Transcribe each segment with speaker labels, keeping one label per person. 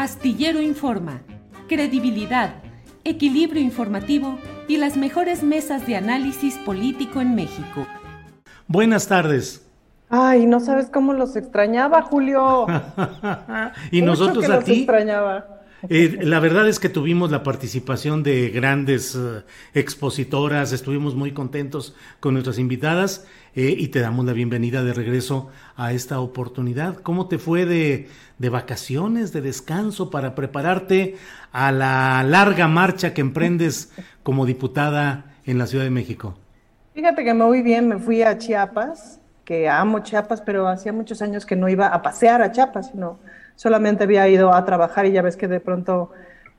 Speaker 1: Astillero Informa, credibilidad, equilibrio informativo y las mejores mesas de análisis político en México.
Speaker 2: Buenas tardes.
Speaker 3: Ay, no sabes cómo los extrañaba, Julio.
Speaker 2: y
Speaker 3: Mucho
Speaker 2: nosotros
Speaker 3: que
Speaker 2: a
Speaker 3: los
Speaker 2: ti.
Speaker 3: extrañaba.
Speaker 2: Eh, la verdad es que tuvimos la participación de grandes eh, expositoras, estuvimos muy contentos con nuestras invitadas eh, y te damos la bienvenida de regreso a esta oportunidad. ¿Cómo te fue de, de vacaciones, de descanso para prepararte a la larga marcha que emprendes como diputada en la Ciudad de México?
Speaker 3: Fíjate que me voy bien, me fui a Chiapas, que amo Chiapas, pero hacía muchos años que no iba a pasear a Chiapas, sino solamente había ido a trabajar y ya ves que de pronto,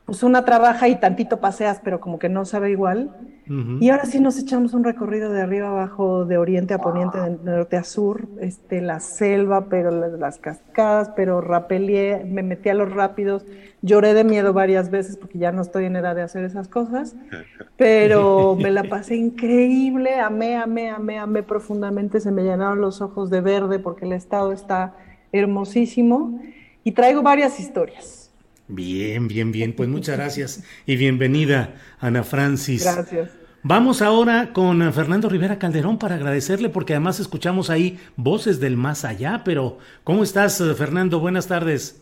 Speaker 3: pues una trabaja y tantito paseas, pero como que no sabe igual. Y ahora sí nos echamos un recorrido de arriba abajo, de oriente a poniente, de norte a sur, este, la selva, pero las, las cascadas, pero rapelié, me metí a los rápidos, lloré de miedo varias veces porque ya no estoy en edad de hacer esas cosas, pero me la pasé increíble, amé, amé, amé, amé profundamente, se me llenaron los ojos de verde porque el estado está hermosísimo y traigo varias historias.
Speaker 2: Bien, bien, bien. Pues muchas gracias y bienvenida, Ana Francis.
Speaker 3: Gracias.
Speaker 2: Vamos ahora con Fernando Rivera Calderón para agradecerle porque además escuchamos ahí voces del más allá, pero ¿cómo estás Fernando? Buenas tardes.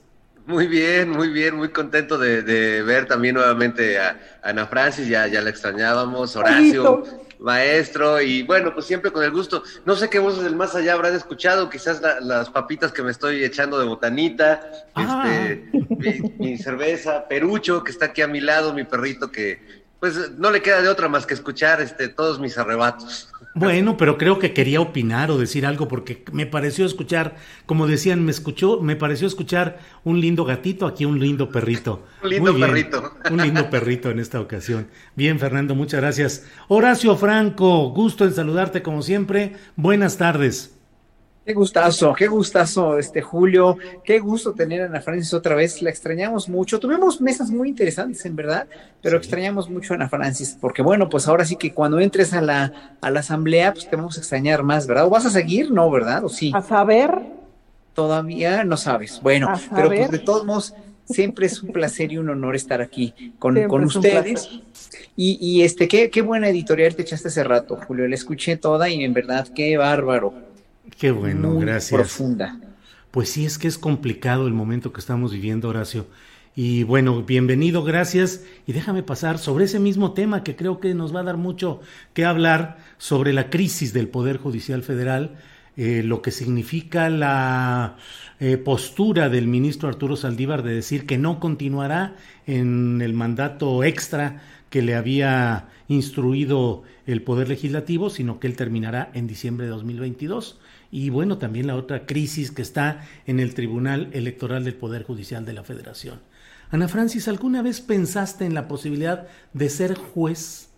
Speaker 4: Muy bien, muy bien, muy contento de, de ver también nuevamente a, a Ana Francis, ya, ya la extrañábamos, Horacio, maestro, y bueno, pues siempre con el gusto. No sé qué voces del más allá habrán escuchado, quizás la- las papitas que me estoy echando de botanita,
Speaker 2: Ah.
Speaker 4: este, mi, mi cerveza, Perucho, que está aquí a mi lado, mi perrito que pues no le queda de otra más que escuchar este, todos mis arrebatos.
Speaker 2: Bueno, pero creo que quería opinar o decir algo porque me pareció escuchar, como decían, me escuchó, me pareció escuchar un lindo gatito, aquí un lindo perrito.
Speaker 4: Un lindo
Speaker 2: Muy bien,
Speaker 4: perrito.
Speaker 2: Un lindo perrito en esta ocasión. Bien, Fernando, muchas gracias. Horacio Franco, gusto en saludarte como siempre. Buenas tardes.
Speaker 5: Qué gustazo, qué gustazo, este Julio, qué gusto tener a Ana Francis otra vez, la extrañamos mucho. Tuvimos mesas muy interesantes, en verdad, pero extrañamos mucho a Ana Francis, porque bueno, pues ahora sí que cuando entres a la, a la asamblea, pues te vamos a extrañar más, ¿verdad? ¿O vas a seguir? No, ¿verdad? ¿O sí?
Speaker 3: A saber,
Speaker 5: Todavía no sabes. Bueno, pero pues de todos modos, siempre es un placer y un honor estar aquí con, con ustedes. Y, y este, qué, qué buena editorial te echaste hace rato, Julio. La escuché toda y en verdad, qué bárbaro.
Speaker 2: Qué bueno,
Speaker 5: Muy
Speaker 2: gracias.
Speaker 5: Profunda.
Speaker 2: Pues sí, es que es complicado el momento que estamos viviendo, Horacio. Y bueno, bienvenido, gracias. Y déjame pasar sobre ese mismo tema que creo que nos va a dar mucho que hablar sobre la crisis del Poder Judicial Federal, eh, lo que significa la eh, postura del ministro Arturo Saldívar de decir que no continuará en el mandato extra que le había instruido el Poder Legislativo, sino que él terminará en diciembre de 2022. Y bueno, también la otra crisis que está en el Tribunal Electoral del Poder Judicial de la Federación. Ana Francis, ¿alguna vez pensaste en la posibilidad de ser juez?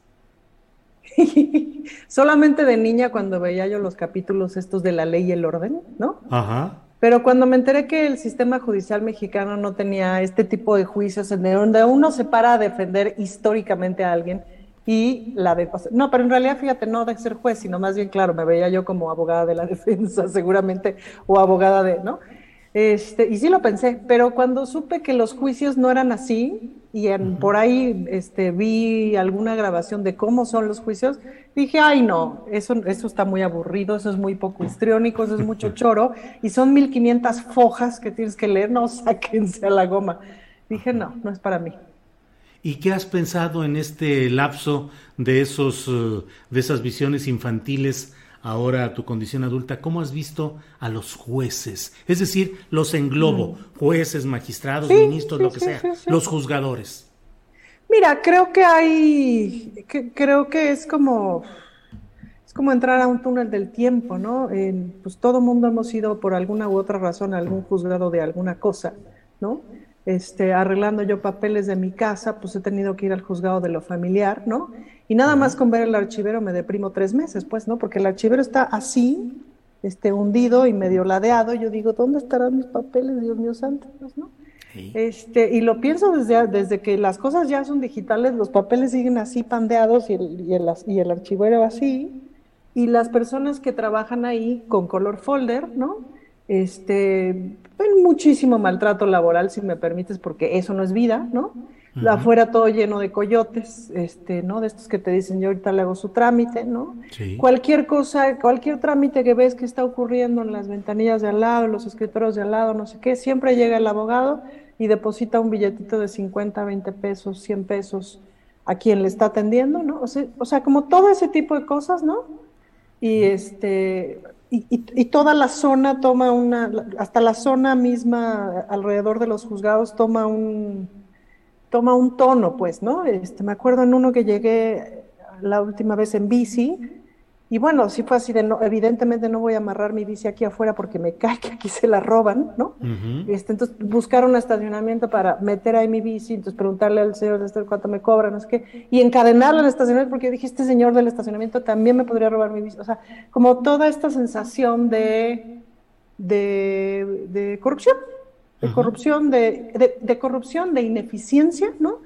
Speaker 3: solamente de niña cuando veía yo los capítulos estos de la ley y el orden, ¿no?
Speaker 2: Ajá.
Speaker 3: Pero cuando me enteré que el sistema judicial mexicano no tenía este tipo de juicios en donde uno se para a defender históricamente a alguien y la de... No, pero en realidad, fíjate, no de ser juez, sino más bien, claro, me veía yo como abogada de la defensa, seguramente, o abogada de, ¿no? Este, y sí lo pensé, pero cuando supe que los juicios no eran así, y en, por ahí este, vi alguna grabación de cómo son los juicios, dije, ay no, eso, eso está muy aburrido, eso es muy poco histriónico, eso es mucho choro, y son 1500 fojas que tienes que leer, no, sáquense a la goma. Dije, no, no es para mí.
Speaker 2: ¿Y qué has pensado en este lapso de, esos, eh, de esas visiones infantiles ahora a tu condición adulta? ¿Cómo has visto a los jueces? Es decir, los englobo, mm. jueces, magistrados, ministros, lo que sea, los juzgadores.
Speaker 3: Mira, creo que hay, creo que es como, es como entrar a un túnel del tiempo, ¿no? pues todo mundo hemos ido por alguna u otra razón a algún juzgado de alguna cosa, ¿no? Este, arreglando yo papeles de mi casa, pues he tenido que ir al juzgado de lo familiar, ¿no? Y nada más con ver el archivero me deprimo tres meses, pues, ¿no? Porque el archivero está así, este, hundido y medio ladeado. Yo digo, ¿dónde estarán mis papeles, Dios mío santo? Pues, ¿no? Este, y lo pienso desde, desde que las cosas ya son digitales, los papeles siguen así pandeados y el, y el, y el archivero así, y las personas que trabajan ahí con color folder, ¿no? Este, muchísimo maltrato laboral, si me permites, porque eso no es vida, ¿no? Afuera todo lleno de coyotes, este, ¿no? De estos que te dicen, yo ahorita le hago su trámite, ¿no? Cualquier cosa, cualquier trámite que ves que está ocurriendo en las ventanillas de al lado, en los escritorios de al lado, no sé qué, siempre llega el abogado y deposita un billetito de 50, 20 pesos, 100 pesos a quien le está atendiendo, ¿no? O sea, o sea como todo ese tipo de cosas, ¿no? Y este, y, toda la zona toma una, hasta la zona misma alrededor de los juzgados toma un, toma un tono, pues, ¿no? Este, me acuerdo en uno que llegué la última vez en bici, y bueno, sí fue así de, no, evidentemente no voy a amarrar mi bici aquí afuera porque me cae que aquí se la roban, ¿no? este, entonces buscar un estacionamiento para meter ahí mi bici, entonces preguntarle al señor de este cuánto me cobra, no sé qué, y encadenarlo al estacionamiento porque dije, este señor del estacionamiento también me podría robar mi bici. O sea, como toda esta sensación de, de, corrupción, de corrupción, de, de, corrupción, de ineficiencia, ¿no?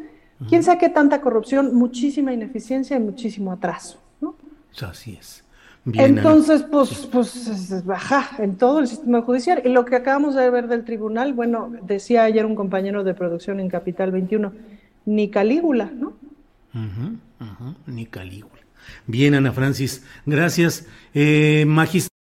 Speaker 3: ¿Quién sabe qué tanta corrupción? Muchísima ineficiencia y muchísimo atraso.
Speaker 2: Así es.
Speaker 3: Entonces, pues, pues, baja en todo el sistema judicial. Y lo que acabamos de ver del tribunal, bueno, decía ayer un compañero de producción en Capital 21, ni Calígula, ¿no?
Speaker 2: ni Calígula. Bien, Ana Francis, gracias. Eh, magistrado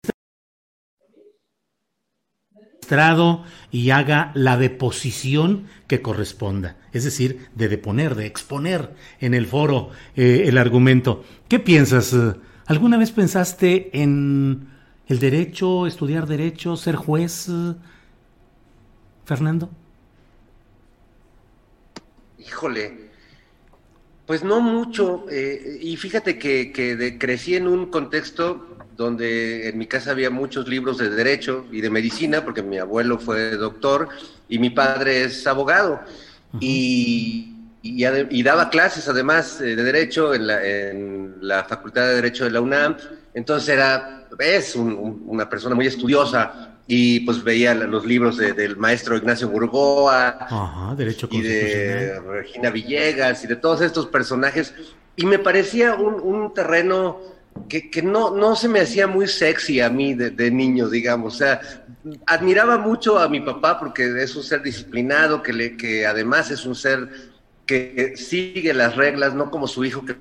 Speaker 2: y haga la deposición que corresponda, es decir, de deponer, de exponer en el foro eh, el argumento. ¿Qué piensas? ¿Alguna vez pensaste en el derecho, estudiar derecho, ser juez, Fernando?
Speaker 4: Híjole, pues no mucho. Eh, y fíjate que, crecí en un contexto donde en mi casa había muchos libros de derecho y de medicina, porque mi abuelo fue doctor y mi padre es abogado. Y y, daba clases además eh, de Derecho en la, en la, Facultad de Derecho de la UNAM. Entonces era, es una persona muy estudiosa y pues veía los libros del maestro Ignacio Burgoa
Speaker 2: Derecho
Speaker 4: y de Regina Villegas y de todos estos personajes. Y me parecía un, terreno que, que, no, no se me hacía muy sexy a mí de, de, niño, digamos. O sea, admiraba mucho a mi papá porque es un ser disciplinado, que, le, que además es un ser que sigue las reglas, no como su hijo que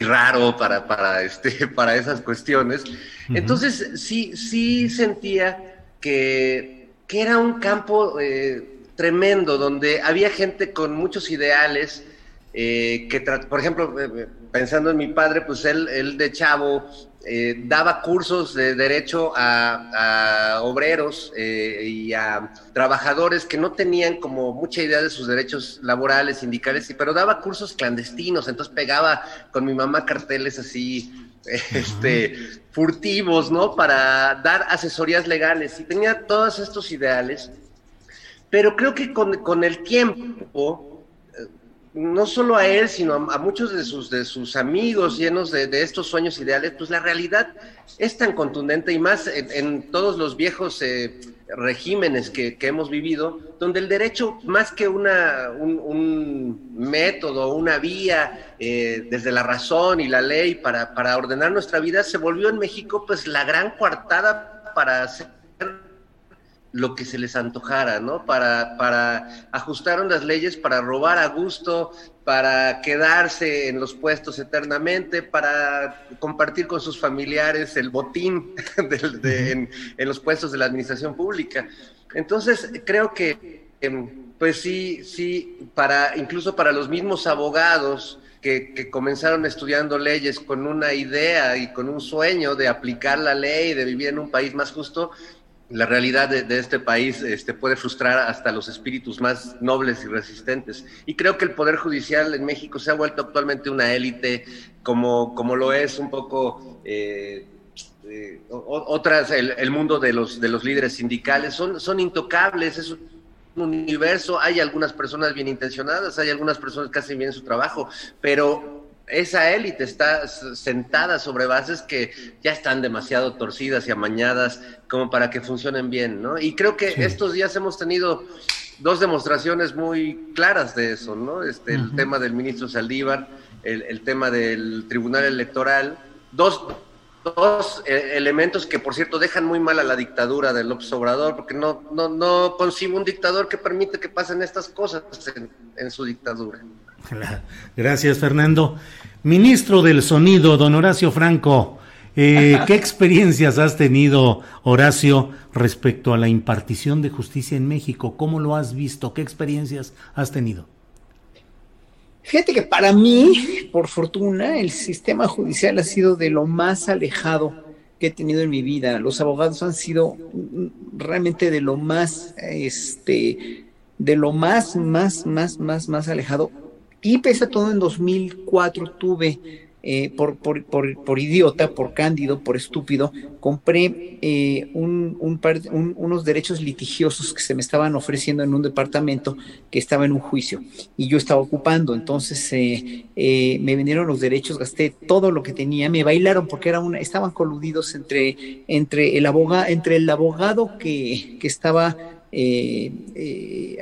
Speaker 4: raro para, para, este, para esas cuestiones. Entonces sí, sí sentía que, que era un campo eh, tremendo, donde había gente con muchos ideales, eh, que, por ejemplo, eh, pensando en mi padre, pues él, él de chavo eh, daba cursos de derecho a, obreros eh, y a trabajadores que no tenían como mucha idea de sus derechos laborales, sindicales, pero daba cursos clandestinos, entonces pegaba con mi mamá carteles así, este, furtivos, ¿no? Para dar asesorías legales. Y tenía todos estos ideales, pero creo que con, con el tiempo no solo a él, sino a, muchos de sus, de sus amigos llenos de, estos sueños ideales, pues la realidad es tan contundente y más en, todos los viejos eh, regímenes que, hemos vivido, donde el derecho, más que una, un, método, una vía eh, desde la razón y la ley para, para ordenar nuestra vida, se volvió en México pues la gran coartada para hacer lo que se les antojara, ¿no? Para, para ajustaron las leyes para robar a gusto, para quedarse en los puestos eternamente, para compartir con sus familiares el botín en, los puestos de la administración pública. Entonces, creo que, em, pues sí, sí, para, incluso para los mismos abogados, que, que, comenzaron estudiando leyes con una idea y con un sueño de aplicar la ley, de vivir en un país más justo, la realidad de, este país este, puede frustrar hasta los espíritus más nobles y resistentes. Y creo que el Poder Judicial en México se ha vuelto actualmente una élite, como, como lo es un poco eh, eh, otras, el, mundo de los, de los líderes sindicales. Son, son intocables, es un universo. Hay algunas personas bien intencionadas, hay algunas personas que hacen bien su trabajo, pero esa élite está sentada sobre bases que ya están demasiado torcidas y amañadas como para que funcionen bien, ¿no? Y creo que estos días hemos tenido dos demostraciones muy claras de eso, ¿no? Este, El tema del ministro Saldívar, el, tema del Tribunal Electoral, dos, dos eh, elementos que, por cierto, dejan muy mal a la dictadura del López Obrador, porque no, no, no concibo un dictador que permite que pasen estas cosas en su dictadura.
Speaker 2: Gracias, Fernando. Ministro del Sonido, don Horacio Franco, eh, ¿qué experiencias has tenido, Horacio, respecto a la impartición de justicia en México? ¿Cómo lo has visto? ¿Qué experiencias has tenido?
Speaker 5: Fíjate que para mí, por fortuna, el sistema judicial ha sido de lo más alejado que he tenido en mi vida. Los abogados han sido realmente de lo más, este, de lo más, más, más, más, más alejado y pese a todo, en 2004 tuve, eh, por, por, por, idiota, por cándido, por estúpido, compré eh, un, unos derechos litigiosos que se me estaban ofreciendo en un departamento que estaba en un juicio y yo estaba ocupando. Entonces eh, me vendieron los derechos, gasté todo lo que tenía, me bailaron porque era estaban coludidos entre, entre, el, abogado, entre el abogado que, que estaba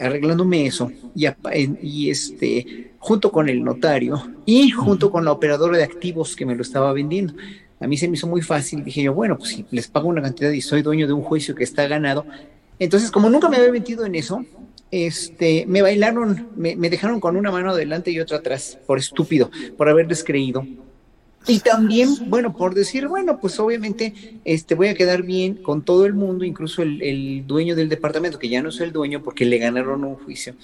Speaker 5: arreglándome eso y, y este junto con el notario y junto con la operadora de activos que me lo estaba vendiendo. A mí se me hizo muy fácil, dije yo, bueno, pues si les pago una cantidad y soy dueño de un juicio que está ganado. Entonces, como nunca me había metido en eso, este, me bailaron, me, me dejaron con una mano adelante y otra atrás, por estúpido, por haberles creído. Y también, bueno, por decir, bueno, pues obviamente este, voy a quedar bien con todo el mundo, incluso el, dueño del departamento, que ya no es el dueño porque le ganaron un juicio.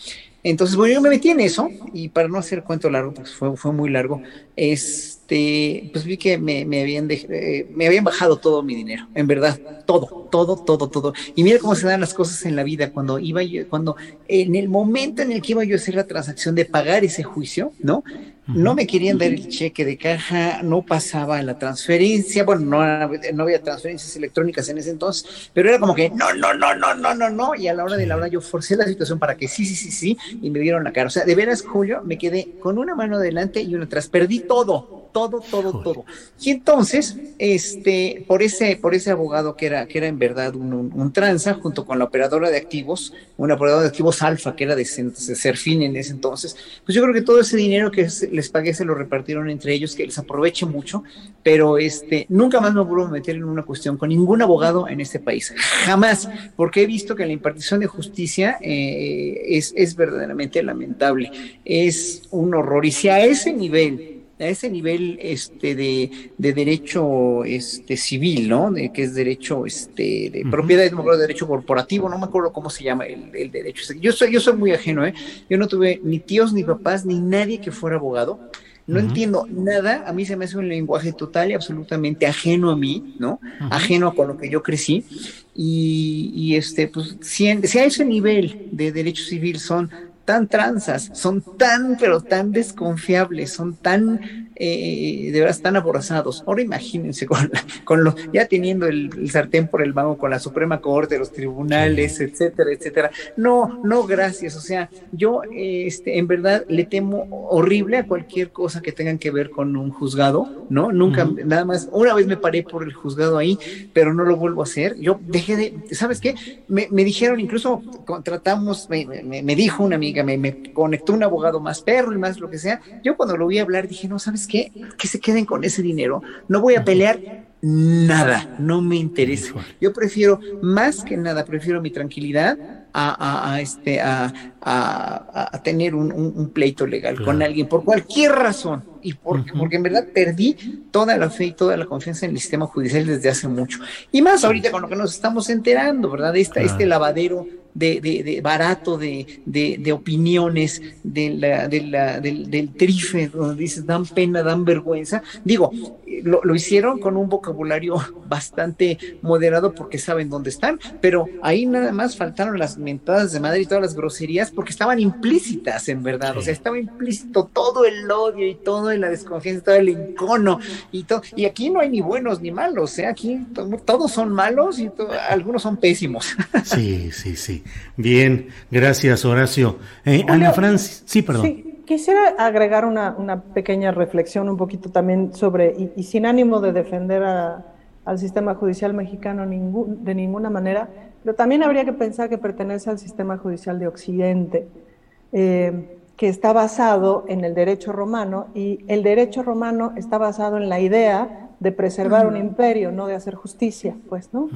Speaker 5: Entonces, bueno, yo me metí en eso, y para no hacer cuento largo, pues fue, fue muy largo, este, pues vi que me, me habían eh, me habían bajado todo mi dinero, en verdad, todo, todo, todo, todo. Y mira cómo se dan las cosas en la vida, cuando iba yo, cuando en el momento en el que iba yo a hacer la transacción de pagar ese juicio, ¿no? No me querían dar el cheque de caja, no pasaba la transferencia, bueno, no, no había transferencias electrónicas en ese entonces, pero era como que no, no, no, no, no, no, no, y a la hora de la hora yo forcé la situación para que sí, sí, sí, sí, y me dieron la cara. O sea, de veras, Julio, me quedé con una mano adelante y una atrás, perdí todo, todo, todo, todo. Y entonces, este, por ese, por ese abogado que era, que era en verdad un, un, tranza, junto con la operadora de activos, una operadora de activos alfa, que era de, ser fin en ese entonces, pues yo creo que todo ese dinero que les pagué se lo repartieron entre ellos, que les aproveche mucho, pero este, nunca más me vuelvo a meter en una cuestión con ningún abogado en este país, jamás, porque he visto que la impartición de justicia eh, es, es verdaderamente lamentable, es un horror, y si a ese nivel a ese nivel este de, de derecho este civil, ¿no? De, que es derecho este de propiedad, no me acuerdo, derecho corporativo, no me acuerdo cómo se llama el, el, derecho. Yo soy yo soy muy ajeno, ¿eh? Yo no tuve ni tíos ni papás ni nadie que fuera abogado. No entiendo nada, a mí se me hace un lenguaje total y absolutamente ajeno a mí, ¿no? Ajeno a con lo que yo crecí. Y, y este, pues, si, si a ese nivel de derecho civil son tan tranzas, son tan, pero tan desconfiables, son tan eh, de verdad están aborazados. Ahora imagínense con, con lo, ya teniendo el, sartén por el mango con la Suprema Corte, los tribunales, etcétera, etcétera. No, no, gracias. O sea, yo este, en verdad le temo horrible a cualquier cosa que tengan que ver con un juzgado, ¿no? Nunca, nada más, una vez me paré por el juzgado ahí, pero no lo vuelvo a hacer. Yo dejé de, ¿sabes qué? Me, me dijeron, incluso contratamos, me, me, me dijo una amiga, me, me conectó un abogado más perro y más lo que sea. Yo cuando lo vi hablar dije, no, ¿sabes qué? Que se queden con ese dinero. No voy a pelear nada, no me interesa. Yo prefiero, más que nada, prefiero mi tranquilidad a, este, a, a, tener un, pleito legal con alguien por cualquier razón y porque, porque en verdad perdí toda la fe y toda la confianza en el sistema judicial desde hace mucho. Y más ahorita con lo que nos estamos enterando, ¿verdad? Este lavadero de, de, barato de, de, opiniones de la, la, del, del, trife, donde dices, dan pena, dan vergüenza. Digo, lo, lo, hicieron con un vocabulario bastante moderado porque saben dónde están, pero ahí nada más faltaron las mentadas de madre y todas las groserías porque estaban implícitas en verdad, o sea, estaba implícito todo el odio y todo la desconfianza, todo el encono y todo, y aquí no hay ni buenos ni malos, ¿eh? aquí todos son malos y algunos son pésimos.
Speaker 2: Sí, sí, sí. Bien, gracias Horacio. Eh, Ana Francis, sí, perdón.
Speaker 3: Sí, quisiera agregar una, pequeña reflexión un poquito también sobre, y, sin ánimo de defender al sistema judicial mexicano de ninguna manera, pero también habría que pensar que pertenece al sistema judicial de Occidente, eh, que está basado en el derecho romano, y el derecho romano está basado en la idea de preservar un imperio, no de hacer justicia, pues, ¿no?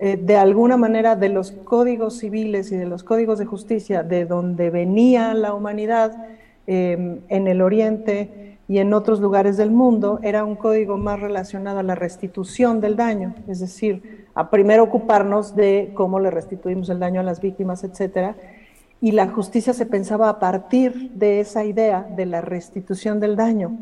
Speaker 3: Eh, de alguna manera, de los códigos civiles y de los códigos de justicia, de donde venía la humanidad em, en el Oriente y en otros lugares del mundo, era un código más relacionado a la restitución del daño, es decir, a primero ocuparnos de cómo le restituimos el daño a las víctimas, etcétera, y la justicia se pensaba a partir de esa idea de la restitución del daño.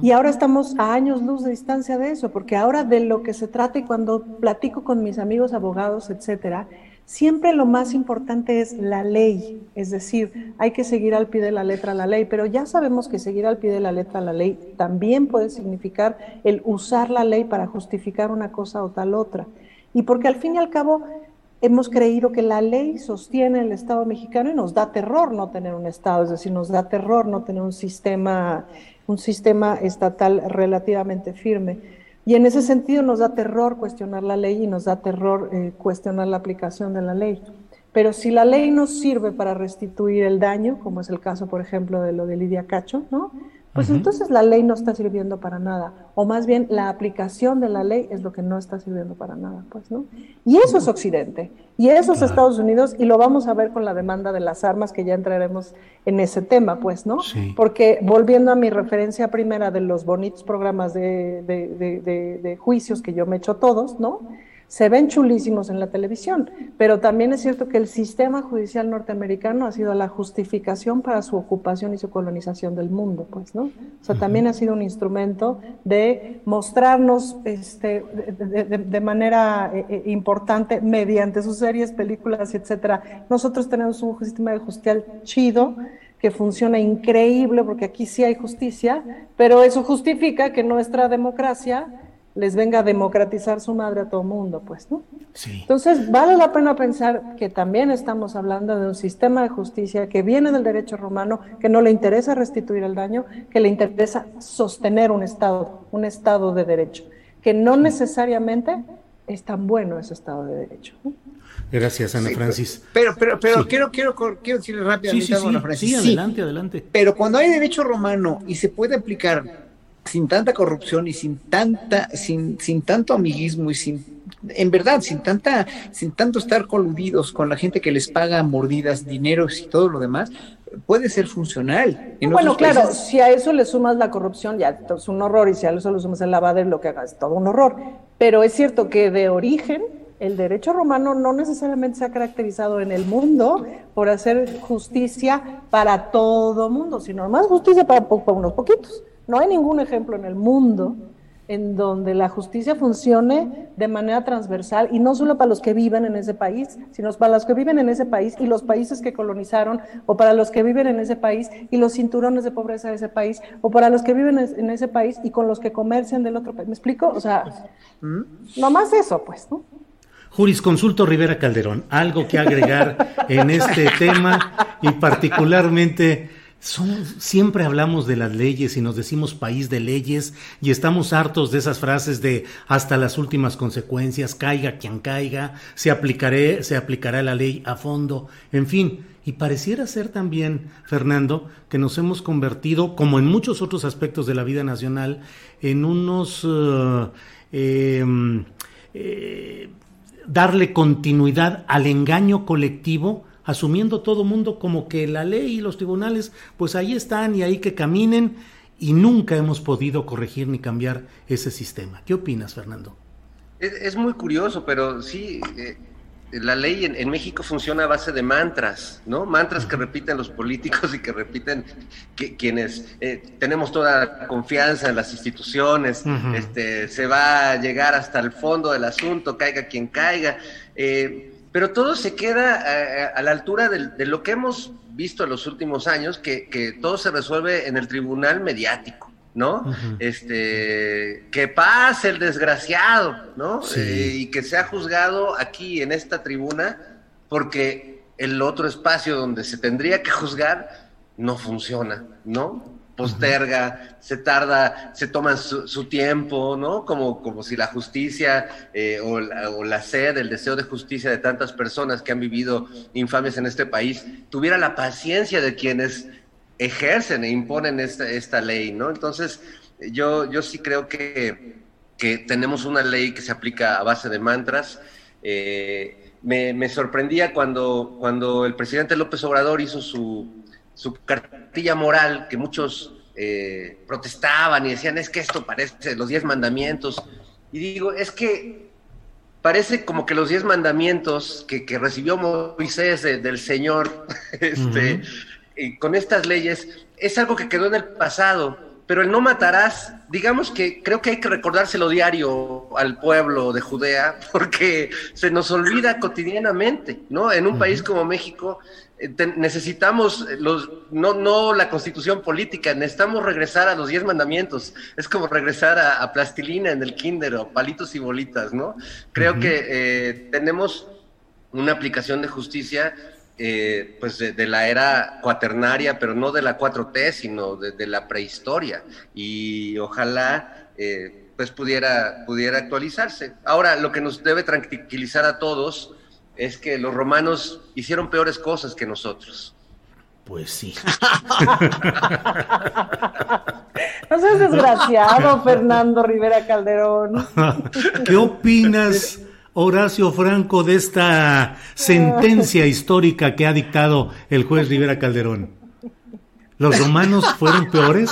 Speaker 3: Y ahora estamos a años luz de distancia de eso, porque ahora de lo que se trata y cuando platico con mis amigos abogados, etcétera, siempre lo más importante es la ley, es decir, hay que seguir al pie de la letra la ley, pero ya sabemos que seguir al pie de la letra la ley también puede significar el usar la ley para justificar una cosa o tal otra. Y porque al fin y al cabo hemos creído que la ley sostiene el Estado mexicano y nos da terror no tener un Estado, es decir, nos da terror no tener un sistema un sistema estatal relativamente firme. Y en ese sentido nos da terror cuestionar la ley y nos da terror eh, cuestionar la aplicación de la ley. Pero si la ley nos sirve para restituir el daño, como es el caso, por ejemplo, de lo de Lidia Cacho, ¿no? Pues entonces la ley no está sirviendo para nada, o más bien la aplicación de la ley es lo que no está sirviendo para nada, pues, ¿no? Y eso es Occidente, y eso es Estados Unidos, y lo vamos a ver con la demanda de las armas, que ya entraremos en ese tema, pues, ¿no? Porque volviendo a mi referencia primera de los bonitos programas de, de juicios que yo me echo todos, ¿no? Se ven chulísimos en la televisión, pero también es cierto que el sistema judicial norteamericano ha sido la justificación para su ocupación y su colonización del mundo, pues, ¿no? O sea, también ha sido un instrumento de mostrarnos este, de, manera eh, eh, importante mediante sus series, películas, etcétera. Nosotros tenemos un sistema de justicia chido que funciona increíble porque aquí sí hay justicia, pero eso justifica que nuestra democracia les venga a democratizar su madre a todo mundo, pues, ¿no? Sí. Entonces, vale la pena pensar que también estamos hablando de un sistema de justicia que viene del derecho romano, que no le interesa restituir el daño, que le interesa sostener un Estado, un Estado de derecho, que no necesariamente es tan bueno ese Estado de derecho.
Speaker 2: Gracias, Ana Francis.
Speaker 5: Pero, pero, pero quiero, quiero, quiero decirle rápidamente
Speaker 2: a Ana Francis. Sí, adelante, adelante.
Speaker 5: Pero cuando hay derecho romano y se puede aplicar sin tanta corrupción y sin tanta, sin, sin tanto amiguismo y sin, en verdad, sin tanta, sin tanto estar coludidos con la gente que les paga mordidas, dineros y todo lo demás, puede ser funcional.
Speaker 3: bueno, claro, si a eso le sumas la corrupción, ya es un horror, y si a eso le sumas el lavadero, lo que hagas es todo un horror. Pero es cierto que de origen, el derecho romano no necesariamente se ha caracterizado en el mundo por hacer justicia para todo mundo, sino más justicia para unos poquitos. No hay ningún ejemplo en el mundo en donde la justicia funcione de manera transversal y no solo para los que viven en ese país, sino para los que viven en ese país y los países que colonizaron, o para los que viven en ese país y los cinturones de pobreza de ese país, o para los que viven en ese país y con los que comercian del otro país. ¿Me explico? O sea, ¿Mm? no más eso, pues, ¿no?
Speaker 2: Jurisconsulto Rivera Calderón, algo que agregar en este tema y particularmente siempre hablamos de las leyes y nos decimos país de leyes y estamos hartos de esas frases de hasta las últimas consecuencias, caiga quien caiga, se, se aplicará la ley a fondo, en fin. Y pareciera ser también, Fernando, que nos hemos convertido, como en muchos otros aspectos de la vida nacional, en unos... Eh, eh, darle continuidad al engaño colectivo, asumiendo todo mundo como que la ley y los tribunales, pues ahí están y ahí que caminen, y nunca hemos podido corregir ni cambiar ese sistema. ¿Qué opinas, Fernando?
Speaker 4: Es, muy curioso, pero sí, eh, la ley en, México funciona a base de mantras, ¿no? Mantras que repiten los políticos y que repiten quienes eh, tenemos toda confianza en las instituciones, este, se va a llegar hasta el fondo del asunto, caiga quien caiga, eh, pero todo se queda eh, a, la altura de, lo que hemos visto en los últimos años, que, que todo se resuelve en el tribunal mediático. ¿no? Este, que pase el desgraciado, ¿no? Eh, y que sea juzgado aquí en esta tribuna, porque el otro espacio donde se tendría que juzgar no funciona, ¿no? Posterga, se tarda, se toma su, tiempo, ¿no? Como, como si la justicia eh, o, la, o, la, sed, el deseo de justicia de tantas personas que han vivido infamias en este país, tuviera la paciencia de quienes ejercen e imponen esta, esta ley, ¿no? Entonces, yo, yo sí creo que, que tenemos una ley que se aplica a base de mantras. Eh, me, me, sorprendía cuando, cuando el presidente López Obrador hizo su, su cartilla moral, que muchos eh, protestaban y decían, es que esto parece los diez mandamientos. Y digo, es que parece como que los diez mandamientos que, que recibió Moisés del Señor, este, con estas leyes es algo que quedó en el pasado, pero el no matarás, digamos que creo que hay que recordárselo diario al pueblo de Judea, porque se nos olvida cotidianamente, ¿no? En un país como México eh, necesitamos los, no, no la constitución política, necesitamos regresar a los diez mandamientos. Es como regresar a, plastilina en el kinder o palitos y bolitas, ¿no? Creo que eh, tenemos una aplicación de justicia eh, pues de, la era cuaternaria, pero no de la 4T, sino de, la prehistoria. Y ojalá eh, pues pudiera, pudiera actualizarse. Ahora, lo que nos debe tranquilizar a todos es que los romanos hicieron peores cosas que nosotros.
Speaker 2: Pues sí.
Speaker 3: no seas desgraciado, Fernando Rivera Calderón.
Speaker 2: ¿Qué opinas? Horacio Franco, de esta sentencia histórica que ha dictado el juez Rivera Calderón? ¿Los romanos fueron peores?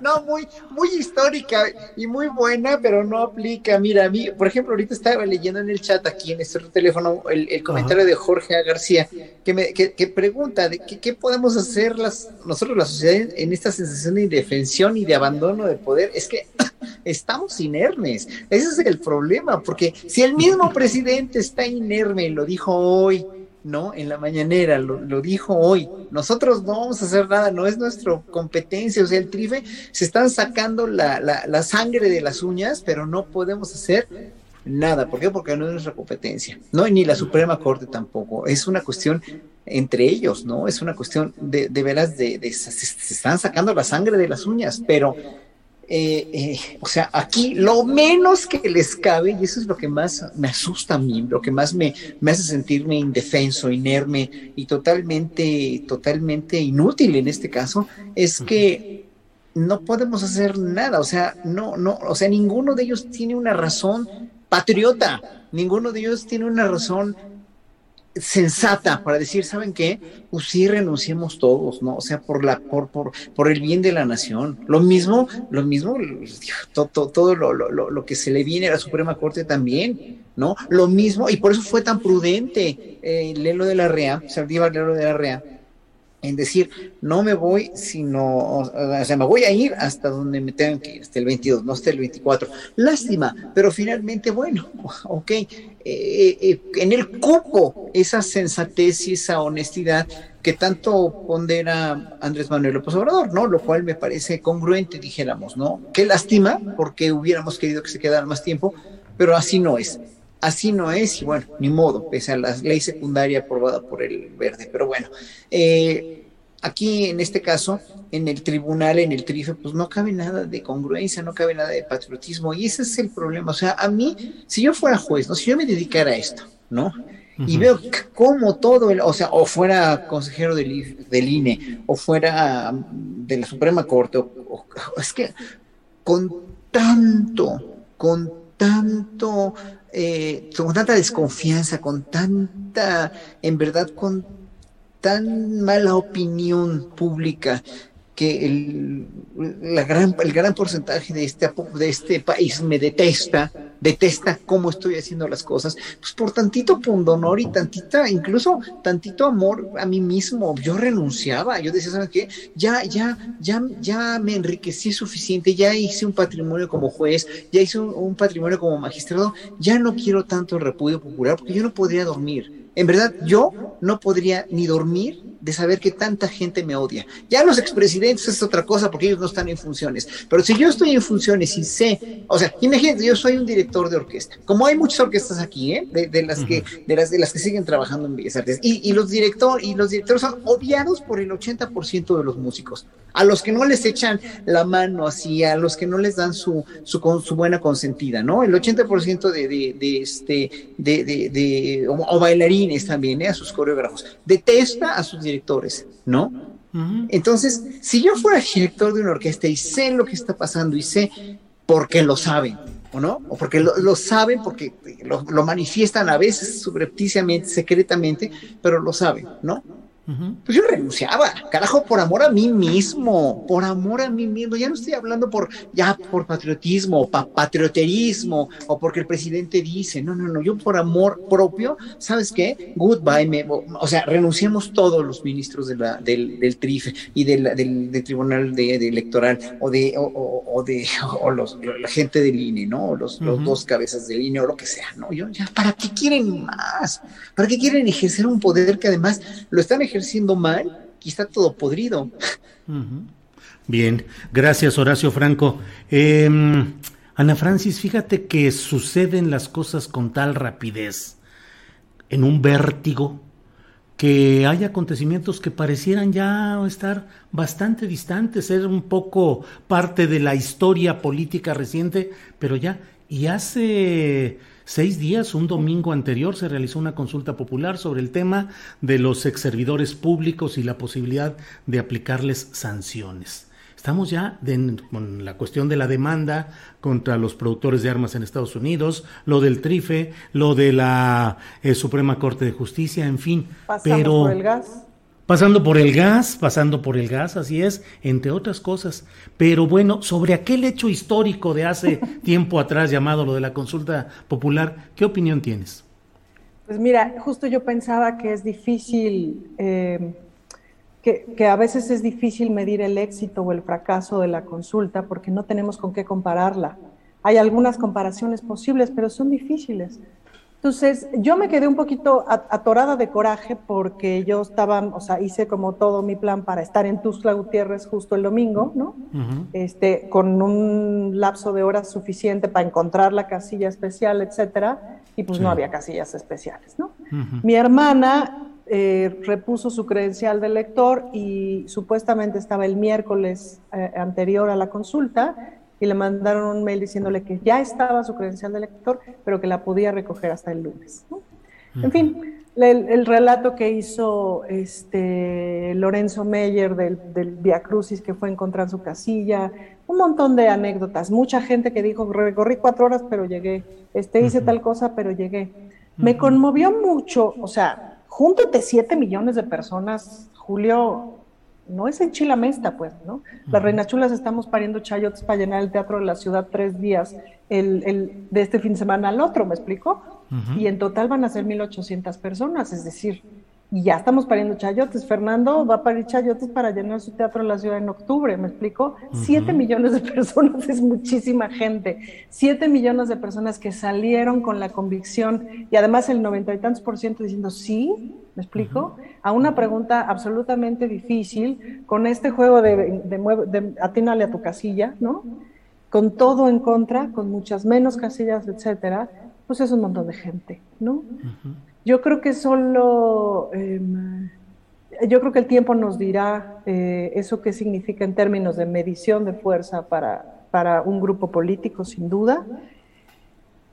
Speaker 5: No, muy, muy histórica y muy buena, pero no aplica. Mira, a mí, por ejemplo, ahorita estaba leyendo en el chat aquí en este teléfono el, comentario de Jorge García, que me que, pregunta de qué podemos hacer las, nosotros, la sociedad, en esta sensación de indefensión y de abandono de poder. Es que estamos inermes. Ese es el problema, porque si el mismo presidente está inerme, lo dijo hoy, ¿no? En la mañanera, lo, dijo hoy, nosotros no vamos a hacer nada, no es nuestra competencia, o sea, el trife se están sacando la, la, sangre de las uñas, pero no podemos hacer nada. ¿Por qué? Porque no es nuestra competencia, ¿no? Y ni la Suprema Corte tampoco. Es una cuestión entre ellos, ¿no? Es una cuestión de, de veras de, de, se, están sacando la sangre de las uñas, pero eh, eh, o sea, aquí lo menos que les cabe, y eso es lo que más me asusta a mí, lo que más me, me hace sentirme indefenso, inerme y totalmente, totalmente inútil en este caso, es que no podemos hacer nada, o sea, no, no, o sea, ninguno de ellos tiene una razón patriota, ninguno de ellos tiene una razón sensata para decir, ¿saben qué? Pues sí renunciemos todos, ¿no? O sea, por la, por, por, por el bien de la nación. Lo mismo, lo mismo, todo, todo, lo, lo, lo, que se le viene a la Suprema Corte también, ¿no? Lo mismo, y por eso fue tan prudente eh, Lelo de la Rea, Saldívar Lelo de la Rea, en decir, no me voy, sino, o sea, me voy a ir hasta donde me tengan que ir, hasta el 22, no hasta el 24. Lástima, pero finalmente, bueno, ok, eh, eh, en el cupo esa sensatez y esa honestidad que tanto pondera Andrés Manuel López Obrador, ¿no? Lo cual me parece congruente, dijéramos, ¿no? Qué lástima, porque hubiéramos querido que se quedara más tiempo, pero así no es así no es, y bueno, ni modo, pese a la ley secundaria aprobada por el verde. Pero bueno, eh, aquí en este caso, en el tribunal, en el TRIFE, pues no cabe nada de congruencia, no cabe nada de patriotismo, y ese es el problema. O sea, a mí, si yo fuera juez, ¿no? si yo me dedicara a esto, ¿no? y veo cómo todo, el, o sea, o fuera consejero del, del INE, o fuera de la Suprema Corte, es que con tanto, con tanto, eh, con tanta desconfianza, con tanta, en verdad, con tan mala opinión pública, que el, la gran, el gran porcentaje de este, de este país me detesta, detesta cómo estoy haciendo las cosas, pues por tantito pundonor y tantita, incluso tantito amor a mí mismo, yo renunciaba, yo decía, ¿sabes qué? Ya, ya, ya, ya me enriquecí suficiente, ya hice un patrimonio como juez, ya hice un, un patrimonio como magistrado, ya no quiero tanto repudio popular porque yo no podría dormir. En verdad, yo no podría ni dormir de saber que tanta gente me odia. Ya los expresidentes es otra cosa porque ellos no están en funciones. Pero si yo estoy en funciones y sé, o sea, imagínate, yo soy un director de orquesta. Como hay muchas orquestas aquí, ¿eh? De, las que, de las de las que siguen trabajando en Bellas Artes. Y, los director, y los directores son odiados por el 80% de los músicos. A los que no les echan la mano así, a los que no les dan su, su, su buena consentida, ¿no? El 80% de, de, de, este, de, de, o, bailarines también, ¿eh? A sus coreógrafos. Detesta a sus directores directores, ¿no? Entonces, si yo fuera director de una orquesta y sé lo que está pasando y sé porque lo saben, ¿o no? O porque lo, saben, porque lo, lo, manifiestan a veces subrepticiamente, secretamente, pero lo saben, ¿no? Pues yo renunciaba, carajo, por amor a mí mismo, por amor a mí mismo. Ya no estoy hablando por, ya por patriotismo, patrioterismo, o porque el presidente dice, no, no, no, yo por amor propio, ¿sabes qué? Goodbye, me, o sea, renunciamos todos los ministros de la, del, del TRIFE y del, del, Tribunal de, Electoral, o de, o, de, o los, la gente del INE, ¿no? Los, los dos cabezas del INE, o lo que sea, ¿no? Yo, ya, ¿para qué quieren más? ¿Para qué quieren ejercer un poder que además lo están ejerciendo? Siendo mal y está todo podrido.
Speaker 2: Bien, gracias Horacio Franco. Em, Ana Francis, fíjate que suceden las cosas con tal rapidez, en un vértigo, que hay acontecimientos que parecieran ya estar bastante distantes, ser un poco parte de la historia política reciente, pero ya, y hace seis días, un domingo anterior, se realizó una consulta popular sobre el tema de los ex servidores públicos y la posibilidad de aplicarles sanciones. Estamos ya con la cuestión de la demanda contra los productores de armas en Estados Unidos, lo del TRIFE, lo de la eh, Suprema Corte de Justicia, en fin. pero
Speaker 3: por el gas.
Speaker 2: Pasando por el gas, pasando por el gas, así es, entre otras cosas. Pero bueno, sobre aquel hecho histórico de hace tiempo atrás llamado lo de la consulta popular, ¿qué opinión tienes?
Speaker 3: Pues mira, justo yo pensaba que es difícil, eh, que, que, a veces es difícil medir el éxito o el fracaso de la consulta porque no tenemos con qué compararla. Hay algunas comparaciones posibles, pero son difíciles. Entonces, yo me quedé un poquito atorada de coraje porque yo estaba, o sea, hice como todo mi plan para estar en Tuxtla Gutiérrez justo el domingo, ¿no? este, con un lapso de horas suficiente para encontrar la casilla especial, etcétera, y pues no había casillas especiales, ¿no? Mi hermana eh, repuso su credencial de lector y supuestamente estaba el miércoles eh, anterior a la consulta y le mandaron un mail diciéndole que ya estaba su credencial de lector, pero que la podía recoger hasta el lunes. En fin, el, relato que hizo este Lorenzo Meyer del, del Via Crucis que fue a encontrar su casilla, un montón de anécdotas, mucha gente que dijo, recorrí cuatro horas, pero llegué, este, hice tal cosa, pero llegué. Me conmovió mucho, o sea, júntate siete millones de personas, Julio, no es en Chilamesta, pues, ¿no? Las Reinas Chulas estamos pariendo chayotes para llenar el teatro de la ciudad tres días el, el, de este fin de semana al otro, ¿me explico? Y en total van a ser 1.800 personas, es decir, y ya estamos pariendo chayotes. Fernando va a parir chayotes para llenar su teatro en la ciudad en octubre, ¿me explico? Siete millones de personas es muchísima gente. Siete millones de personas que salieron con la convicción y además el noventa y tantos por ciento diciendo sí, ¿me explico? A una pregunta absolutamente difícil, con este juego de, de, atínale a tu casilla, ¿no? Con todo en contra, con muchas menos casillas, etcétera, pues es un montón de gente, ¿no? Yo creo que solo, em, yo creo que el tiempo nos dirá eh, eso qué significa en términos de medición de fuerza para, para un grupo político, sin duda.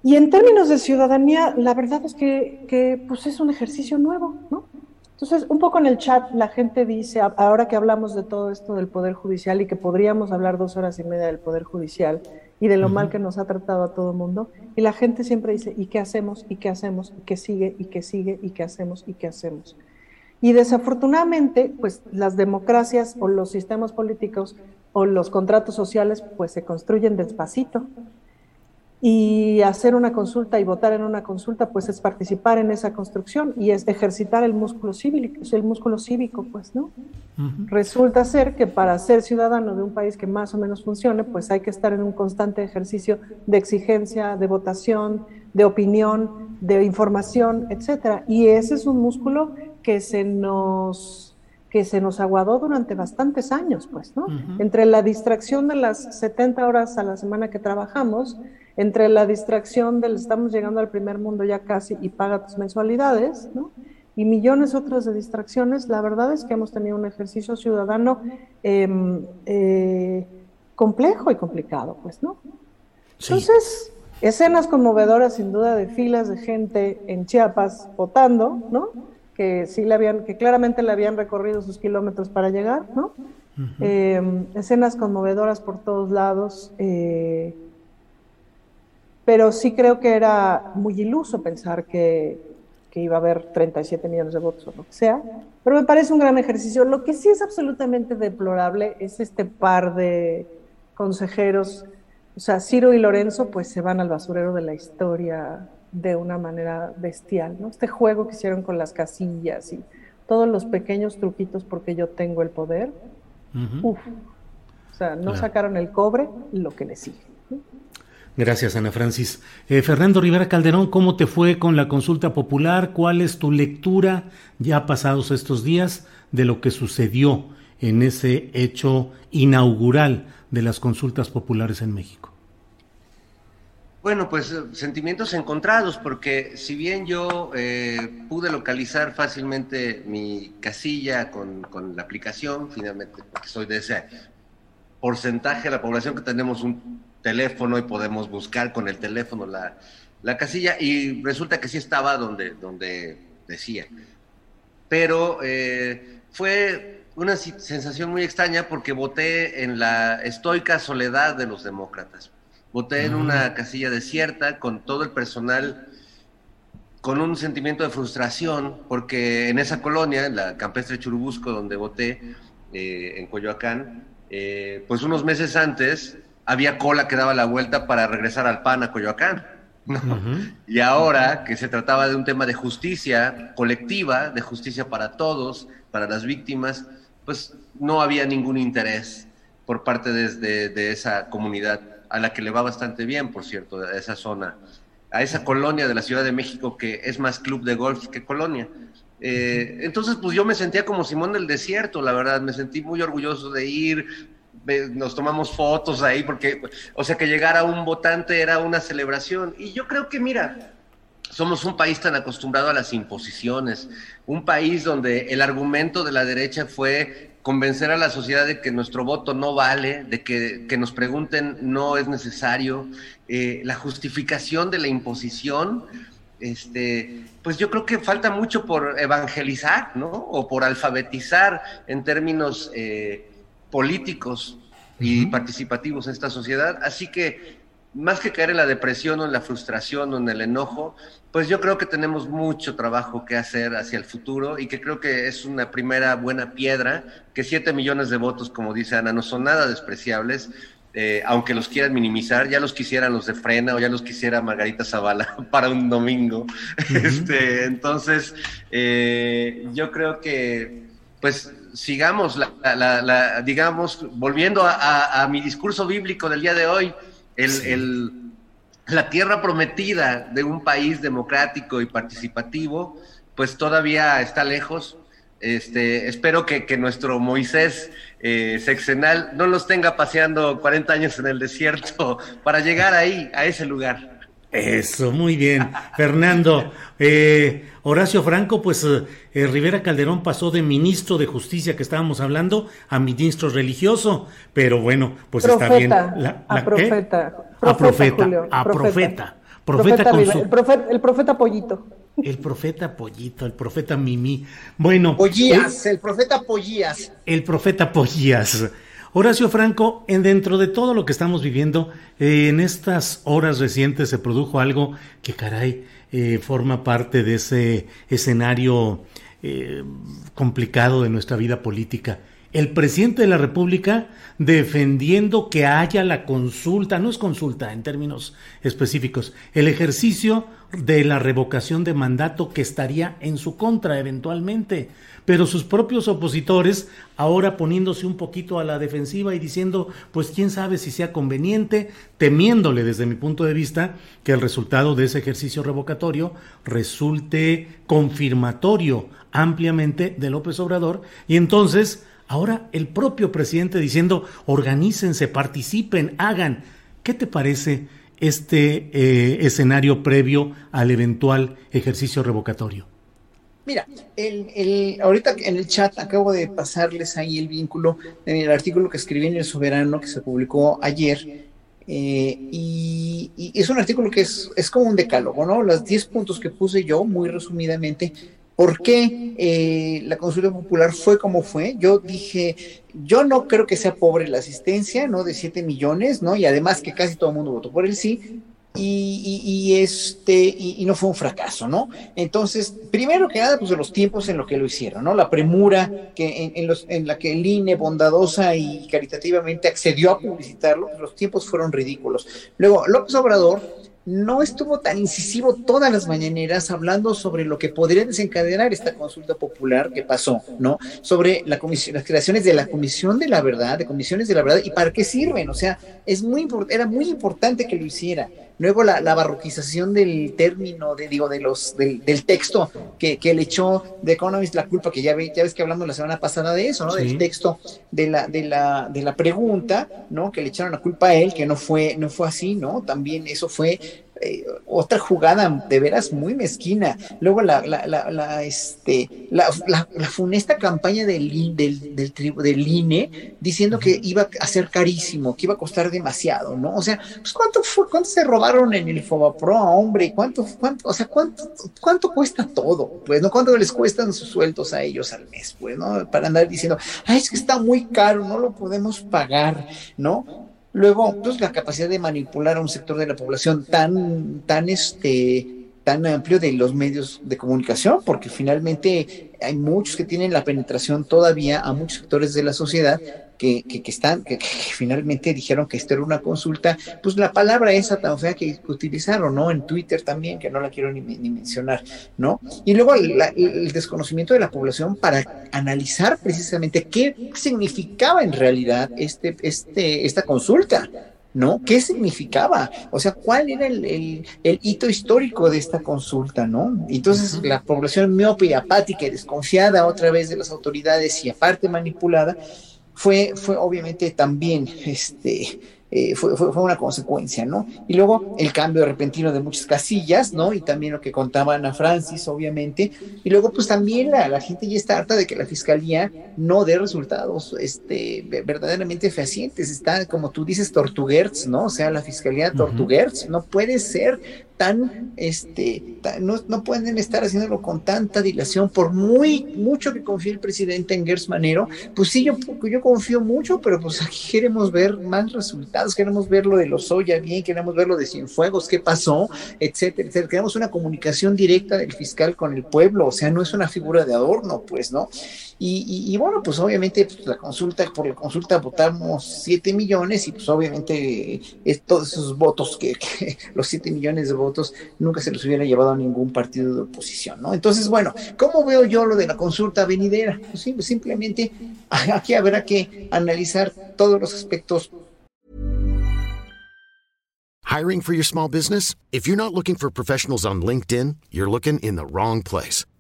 Speaker 3: Y en términos de ciudadanía, la verdad es que, que pues es un ejercicio nuevo, ¿no? Entonces, un poco en el chat la gente dice, ahora que hablamos de todo esto del Poder Judicial y que podríamos hablar dos horas y media del Poder Judicial y de lo mal que nos ha tratado a todo el mundo, y la gente siempre dice, ¿y qué hacemos? ¿Y qué hacemos? ¿Y qué sigue? ¿Y qué sigue? ¿Y qué hacemos? ¿Y qué hacemos? Y desafortunadamente, pues las democracias o los sistemas políticos o los contratos sociales, pues se construyen despacito y hacer una consulta y votar en una consulta, pues es participar en esa construcción y es ejercitar el músculo cívico, el músculo cívico, pues, ¿no? Resulta ser que para ser ciudadano de un país que más o menos funcione, pues hay que estar en un constante ejercicio de exigencia, de votación, de opinión, de información, etcétera. Y ese es un músculo que se nos que se nos aguadó durante bastantes años, pues, ¿no? Entre la distracción de las 70 horas a la semana que trabajamos, entre la distracción del estamos llegando al primer mundo ya casi y paga tus mensualidades, ¿no? Y millones otras de distracciones, la verdad es que hemos tenido un ejercicio ciudadano em, eh, complejo y complicado, pues, ¿no? Entonces, escenas conmovedoras sin duda de filas de gente en Chiapas votando, ¿no? Que sí le habían, que claramente le habían recorrido sus kilómetros para llegar, ¿no? Em, escenas conmovedoras por todos lados. Eh, pero sí creo que era muy iluso pensar que, que, iba a haber 37 millones de votos o lo que sea, pero me parece un gran ejercicio. Lo que sí es absolutamente deplorable es este par de consejeros, o sea, Ciro y Lorenzo, pues se van al basurero de la historia de una manera bestial, ¿no? Este juego que hicieron con las casillas y todos los pequeños truquitos porque yo tengo el poder, uf, o sea, no sacaron el cobre, lo que le sigue.
Speaker 2: Gracias, Ana Francis. Eh, Fernando Rivera Calderón, ¿cómo te fue con la consulta popular? ¿Cuál es tu lectura, ya pasados estos días, de lo que sucedió en ese hecho inaugural de las consultas populares en México?
Speaker 4: Bueno, pues eh, sentimientos encontrados, porque si bien yo eh, pude localizar fácilmente mi casilla con, con, la aplicación, finalmente, porque soy de ese porcentaje de la población que tenemos un teléfono y podemos buscar con el teléfono la, la casilla y resulta que sí estaba donde, donde decía. Pero eh, fue una sensación muy extraña porque voté en la estoica soledad de los demócratas. Voté en una mm. casilla desierta con todo el personal con un sentimiento de frustración porque en esa colonia, en la campestre Churubusco, donde voté, eh, en Coyoacán, eh, pues unos meses antes había cola que daba la vuelta para regresar al PAN a Coyoacán. Y ahora que se trataba de un tema de justicia colectiva, de justicia para todos, para las víctimas, pues no había ningún interés por parte de, de, esa comunidad, a la que le va bastante bien, por cierto, a esa zona, a esa colonia de la Ciudad de México que es más club de golf que colonia. Eh, entonces, pues yo me sentía como Simón del Desierto, la verdad, me sentí muy orgulloso de ir, nos tomamos fotos ahí, porque, o sea, que llegara un votante era una celebración. Y yo creo que, mira, somos un país tan acostumbrado a las imposiciones, un país donde el argumento de la derecha fue convencer a la sociedad de que nuestro voto no vale, de que, que nos pregunten no es necesario, eh, la justificación de la imposición, este, pues yo creo que falta mucho por evangelizar, ¿no? O por alfabetizar en términos... Eh, políticos y participativos en esta sociedad. Así que más que caer en la depresión o en la frustración o en el enojo, pues yo creo que tenemos mucho trabajo que hacer hacia el futuro y que creo que es una primera buena piedra, que siete millones de votos, como dice Ana, no son nada despreciables, eh, aunque los quieran minimizar, ya los quisieran los de Frena o ya los quisiera Margarita Zavala para un domingo. este, entonces, eh, yo creo que, pues, sigamos, la, digamos, volviendo a, mi discurso bíblico del día de hoy, el, la tierra prometida de un país democrático y participativo, pues todavía está lejos. Este, espero que, nuestro Moisés eh, sexenal no los tenga paseando 40 años en el desierto para llegar ahí, a ese lugar.
Speaker 2: Eso, muy bien. Fernando, eh, Horacio Franco, pues eh, eh, Rivera Calderón pasó de ministro de Justicia que estábamos hablando a ministro religioso, pero bueno, pues está bien.
Speaker 3: a profeta.
Speaker 2: A profeta, a profeta.
Speaker 3: Profeta, el, profeta, el profeta Pollito.
Speaker 2: El profeta Pollito, el profeta Mimi. Bueno.
Speaker 5: Pollías, el profeta Pollías.
Speaker 2: El profeta Pollías. Horacio Franco, en dentro de todo lo que estamos viviendo, eh, en estas horas recientes se produjo algo que, caray, eh, forma parte de ese escenario eh, complicado de nuestra vida política. El presidente de la República defendiendo que haya la consulta, no es consulta en términos específicos, el ejercicio de la revocación de mandato que estaría en su contra eventualmente, pero sus propios opositores ahora poniéndose un poquito a la defensiva y diciendo, pues quién sabe si sea conveniente, temiéndole desde mi punto de vista que el resultado de ese ejercicio revocatorio resulte confirmatorio ampliamente de López Obrador y entonces Ahora el propio presidente diciendo, organícense, participen, hagan. ¿Qué te parece este eh, escenario previo al eventual ejercicio revocatorio?
Speaker 5: Mira, el, ahorita en el chat acabo de pasarles ahí el vínculo del artículo que escribí en El Soberano que se publicó ayer. Eh, y, y, es un artículo que es, es como un decálogo, ¿no? Los 10 puntos que puse yo, muy resumidamente, ¿Por qué eh, la consulta popular fue como fue? Yo dije, yo no creo que sea pobre la asistencia, ¿no? De 7 millones, ¿no? Y además que casi todo el mundo votó por el sí. Y, este, y, no fue un fracaso, ¿no? Entonces, primero que nada, pues los tiempos en los que lo hicieron, ¿no? La premura que en la que el INE bondadosa y caritativamente accedió a publicitarlo, pues los tiempos fueron ridículos. Luego, López Obrador no estuvo tan incisivo todas las mañaneras hablando sobre lo que podría desencadenar esta consulta popular que pasó, ¿no? Sobre la comisión, las creaciones de la Comisión de la Verdad, de comisiones de la verdad y para qué sirven, o sea, es muy era muy importante que lo hiciera. Luego la, barroquización del término, de, digo, de los, del, texto que, que, le echó The Economist la culpa, que ya, ve, ya ves que hablamos la semana pasada de eso, ¿no? Del texto de la, de la, de la pregunta, ¿no? Que le echaron la culpa a él, que no fue, no fue así, ¿no? También eso fue eh, otra jugada de veras muy mezquina. Luego la, la, la, este, la, funesta campaña del, del, del, del, INE diciendo que iba a ser carísimo, que iba a costar demasiado, ¿no? O sea, pues ¿cuánto, fue, cuánto se robaron en el Fobapro, hombre? ¿Cuánto, cuánto, o sea, cuánto, cuánto cuesta todo? Pues, ¿no? ¿Cuánto les cuestan sus sueldos a ellos al mes? Pues, ¿no? Para andar diciendo, ay, es que está muy caro, no lo podemos pagar, ¿no? Luego, pues la capacidad de manipular a un sector de la población tan, tan, este, tan amplio de los medios de comunicación, porque finalmente hay muchos que tienen la penetración todavía a muchos sectores de la sociedad que, que, están, que, finalmente dijeron que esto era una consulta, pues la palabra esa tan fea que utilizaron, ¿no? En Twitter también, que no la quiero ni, mencionar, ¿no? Y luego el desconocimiento de la población para analizar precisamente qué significaba en realidad este, este, esta consulta. ¿No? ¿Qué significaba? O sea, ¿cuál era el, hito histórico de esta consulta, ¿no? Entonces, la población miope y apática y desconfiada otra vez de las autoridades y aparte manipulada, fue, fue obviamente también este, eh, fue, fue, una consecuencia, ¿no? Y luego el cambio repentino de muchas casillas, ¿no? Y también lo que contaban a Francis, obviamente. Y luego, pues también la, la gente ya está harta de que la fiscalía no dé resultados este, verdaderamente fehacientes. Está, como tú dices, Tortuguerz, ¿no? O sea, la fiscalía Tortuguerz no puede ser tan, este, no, no, pueden estar haciéndolo con tanta dilación, por muy mucho que confíe el presidente en Gers Manero, pues sí, yo, yo confío mucho, pero pues aquí queremos ver más resultados, queremos ver lo de los Oya bien, queremos ver lo de Cienfuegos, qué pasó, etcétera, etcétera. Queremos una comunicación directa del fiscal con el pueblo, o sea, no es una figura de adorno, pues, ¿no? Y, bueno, pues obviamente pues, la consulta, por la consulta votamos 7 millones y pues obviamente es todos esos votos que, los 7 millones de votos nunca se los hubiera llevado a ningún partido de oposición, ¿no? Entonces, bueno, ¿cómo veo yo lo de la consulta venidera? Pues, pues simplemente aquí habrá que analizar todos los aspectos.
Speaker 6: Hiring for your small business? If you're not looking for professionals on LinkedIn, you're looking in the wrong place.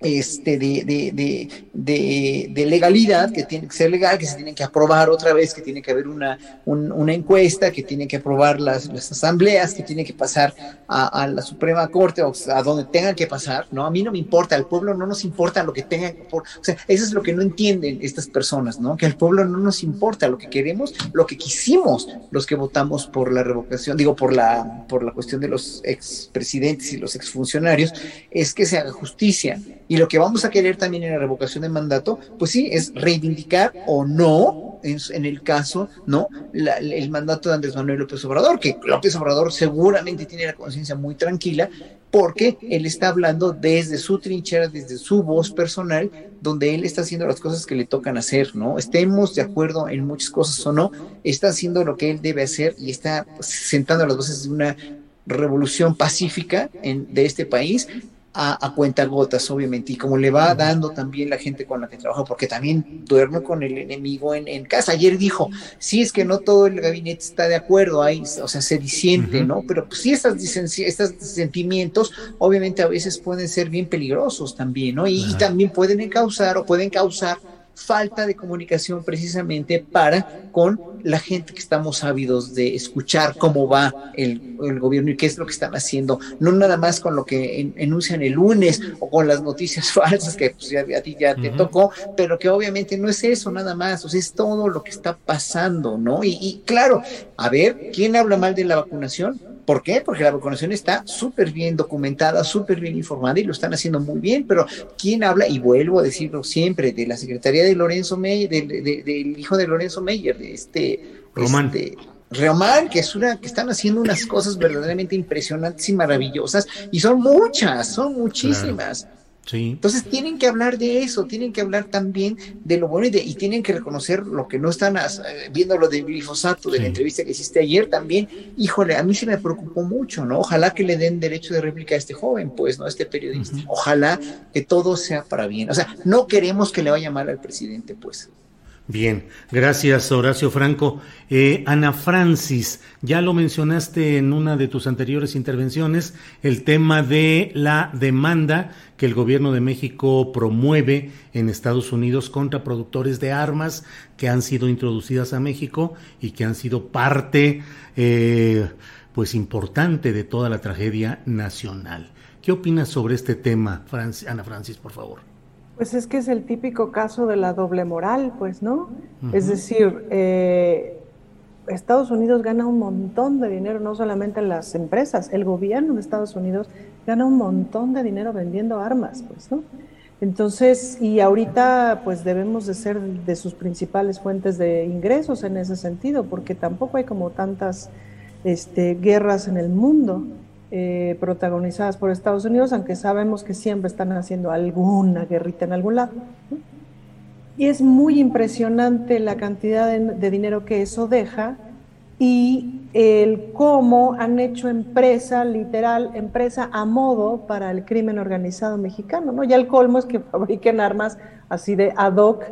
Speaker 5: Este, de, legalidad, que tiene que ser legal, que se tiene que aprobar otra vez, que tiene que haber una, una encuesta, que tiene que aprobar las, las asambleas, que tiene que pasar a, la Suprema Corte a donde tengan que pasar, ¿no? A mí no me importa, al pueblo no nos importa lo que tengan, por, o sea, eso es lo que no entienden estas personas, ¿no? Que al pueblo no nos importa lo que queremos, lo que quisimos los que votamos por la revocación, digo, por la, por la cuestión de los expresidentes y los exfuncionarios, es que se haga justicia y lo que vamos a querer también en la revocación de mandato, pues sí, es reivindicar o no, en, el caso, ¿no? el mandato de Andrés Manuel López Obrador, que López Obrador seguramente tiene la conciencia muy tranquila, porque él está hablando desde su trinchera, desde su voz personal, donde él está haciendo las cosas que le tocan hacer, ¿no? Estemos de acuerdo en muchas cosas o no, está haciendo lo que él debe hacer y está sentando las voces de una revolución pacífica de este país a, a cuenta gotas, obviamente, y como le va dando también la gente con la que trabaja, porque también duerme con el enemigo en, casa. Ayer dijo, sí, es que no todo el gabinete está de acuerdo, ahí, o sea, se disiente, ¿no? Pero pues, sí, estas, estos sentimientos obviamente a veces pueden ser bien peligrosos también, ¿no? Y, y también pueden causar o pueden causar falta de comunicación precisamente para con la gente que estamos ávidos de escuchar cómo va el, gobierno y qué es lo que están haciendo, no nada más con lo que enuncian el lunes o con las noticias falsas que pues, a ti ya te tocó, pero que obviamente no es eso nada más, o sea, es todo lo que está pasando, ¿no? Y, y claro, a ver, ¿quién habla mal de la vacunación? ¿Por qué? Porque la vacunación está súper bien documentada, súper bien informada y lo están haciendo muy bien, pero ¿quién habla? Y vuelvo a decirlo siempre, de la Secretaría de Lorenzo Meyer, del hijo de Lorenzo Meyer, de este...
Speaker 2: Román.
Speaker 5: Este, Román, que es una, que están haciendo unas cosas verdaderamente impresionantes y maravillosas, y son muchas, son muchísimas. Entonces tienen que hablar de eso, tienen que hablar también de lo bueno y, tienen que reconocer lo que no están eh, viendo lo del glifosato, de la entrevista que hiciste ayer también. Híjole, a mí se me preocupó mucho, ¿no? Ojalá que le den derecho de réplica a este joven, pues, ¿no? A este periodista. Ojalá que todo sea para bien. O sea, no queremos que le vaya mal al presidente, pues.
Speaker 2: Bien, gracias Horacio Franco. Eh, Ana Francis, ya lo mencionaste en una de tus anteriores intervenciones, el tema de la demanda que el gobierno de México promueve en Estados Unidos contra productores de armas que han sido introducidas a México y que han sido parte, eh, pues importante de toda la tragedia nacional. ¿Qué opinas sobre este tema, Ana Francis, por favor?
Speaker 3: Pues es que es el típico caso de la doble moral, pues, ¿no? Es decir, eh, Estados Unidos gana un montón de dinero, no solamente en las empresas, el gobierno de Estados Unidos gana un montón de dinero vendiendo armas, pues, ¿no? Entonces, y ahorita pues debemos de ser de sus principales fuentes de ingresos en ese sentido, porque tampoco hay como tantas este, guerras en el mundo. Eh, protagonizadas por Estados Unidos, aunque sabemos que siempre están haciendo alguna guerrita en algún lado. Y es muy impresionante la cantidad de, dinero que eso deja y el cómo han hecho empresa, literal, empresa a modo para el crimen organizado mexicano, ¿no? Ya el colmo es que fabriquen armas así de ad hoc,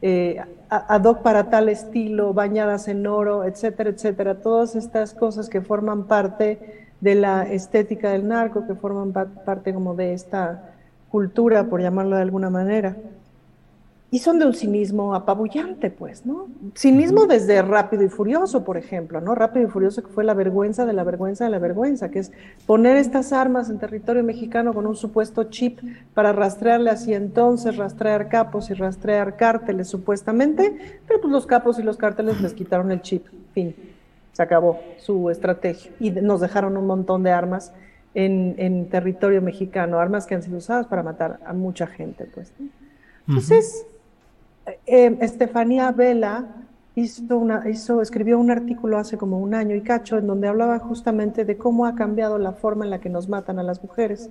Speaker 3: eh, ad hoc para tal estilo, bañadas en oro, etcétera, etcétera. Todas estas cosas que forman parte de la estética del narco, que forman parte como de esta cultura, por llamarlo de alguna manera. Y son de un cinismo apabullante, pues, ¿no? Cinismo desde Rápido y Furioso, por ejemplo, ¿no? Rápido y Furioso que fue la vergüenza de la vergüenza de la vergüenza, que es poner estas armas en territorio mexicano con un supuesto chip para rastrearlas y entonces rastrear capos y rastrear cárteles, supuestamente, pero pues los capos y los cárteles les quitaron el chip, fin se acabó su estrategia y nos dejaron un montón de armas en, territorio mexicano, armas que han sido usadas para matar a mucha gente. Pues. Entonces, eh, Estefanía Vela hizo una, hizo, escribió un artículo hace como un año y cacho en donde hablaba justamente de cómo ha cambiado la forma en la que nos matan a las mujeres.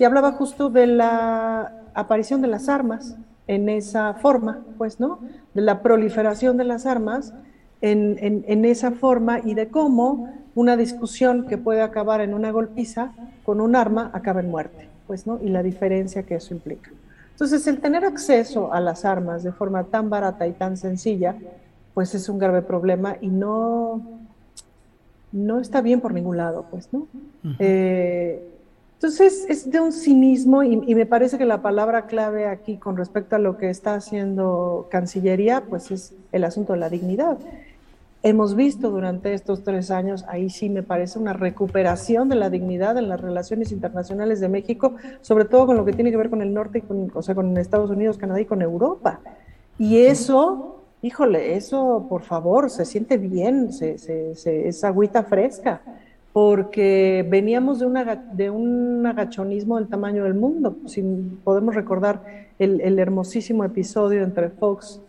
Speaker 3: Y hablaba justo de la aparición de las armas en esa forma, pues, ¿no? De la proliferación de las armas en, en, en esa forma y de cómo una discusión que puede acabar en una golpiza con un arma acaba en muerte, pues, ¿no? Y la diferencia que eso implica. Entonces, el tener acceso a las armas de forma tan barata y tan sencilla, pues es un grave problema y no, no está bien por ningún lado, pues, ¿no? eh, entonces, es de un cinismo y, y, me parece que la palabra clave aquí con respecto a lo que está haciendo Cancillería, pues es el asunto de la dignidad. Hemos visto durante estos tres años, ahí sí me parece una recuperación de la dignidad en las relaciones internacionales de México, sobre todo con lo que tiene que ver con el norte, y con, o sea, con Estados Unidos, Canadá y con Europa. Y eso, híjole, eso por favor, se siente bien, se, se, se, es agüita fresca, porque veníamos de, una, de un agachonismo del tamaño del mundo. Si podemos recordar el, el hermosísimo episodio entre Fox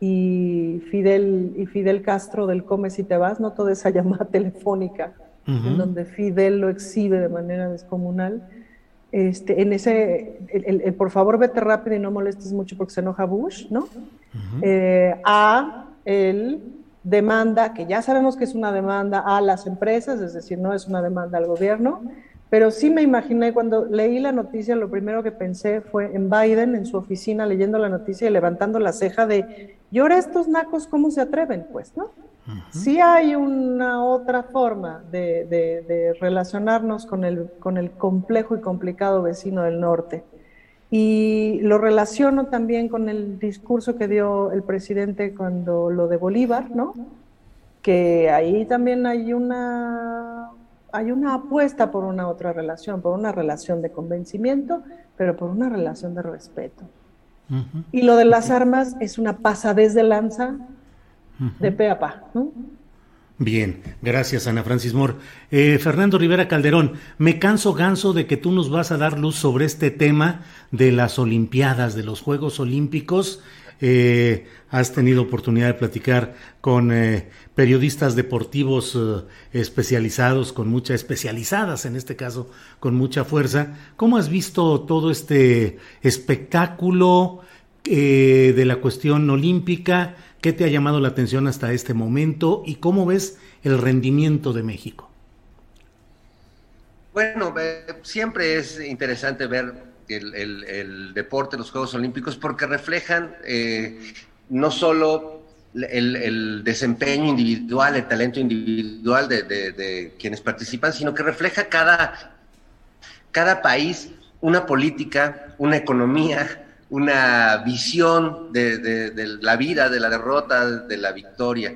Speaker 3: y Fidel, y Fidel Castro del Come si te vas, no toda esa llamada telefónica, uh -huh. en donde Fidel lo exhibe de manera descomunal. Este, en ese, el, el, el, por favor vete rápido y no molestes mucho porque se enoja Bush, ¿no? Uh -huh. eh, a el demanda, que ya sabemos que es una demanda a las empresas, es decir, no es una demanda al gobierno, pero sí me imaginé cuando leí la noticia, lo primero que pensé fue en Biden, en su oficina, leyendo la noticia y levantando la ceja de, ¿y ahora estos nacos cómo se atreven? Pues, ¿no? Uh -huh. Sí hay una otra forma de, de, de, relacionarnos con el, con el complejo y complicado vecino del norte. Y lo relaciono también con el discurso que dio el presidente cuando lo de Bolívar, ¿no? Que ahí también hay una, hay una apuesta por una otra relación, por una relación de convencimiento, pero por una relación de respeto. Uh -huh. Y lo de las armas es una pasadez de lanza uh -huh. de pe a pa, ¿no?
Speaker 2: Bien, gracias Ana Francis Moore. Eh, Fernando Rivera Calderón, me canso ganso de que tú nos vas a dar luz sobre este tema de las Olimpiadas, de los Juegos Olímpicos. Eh, has tenido oportunidad de platicar con eh, periodistas deportivos eh, especializados, con mucha especializadas en este caso, con mucha fuerza. ¿Cómo has visto todo este espectáculo eh, de la cuestión olímpica? ¿Qué te ha llamado la atención hasta este momento y cómo ves el rendimiento de México?
Speaker 4: Bueno, siempre es interesante ver el, deporte, los Juegos Olímpicos, porque reflejan eh, no solo el, desempeño individual, el talento individual de, quienes participan, sino que refleja cada, cada país una política, una economía, una visión de, la vida, de la derrota, de la victoria.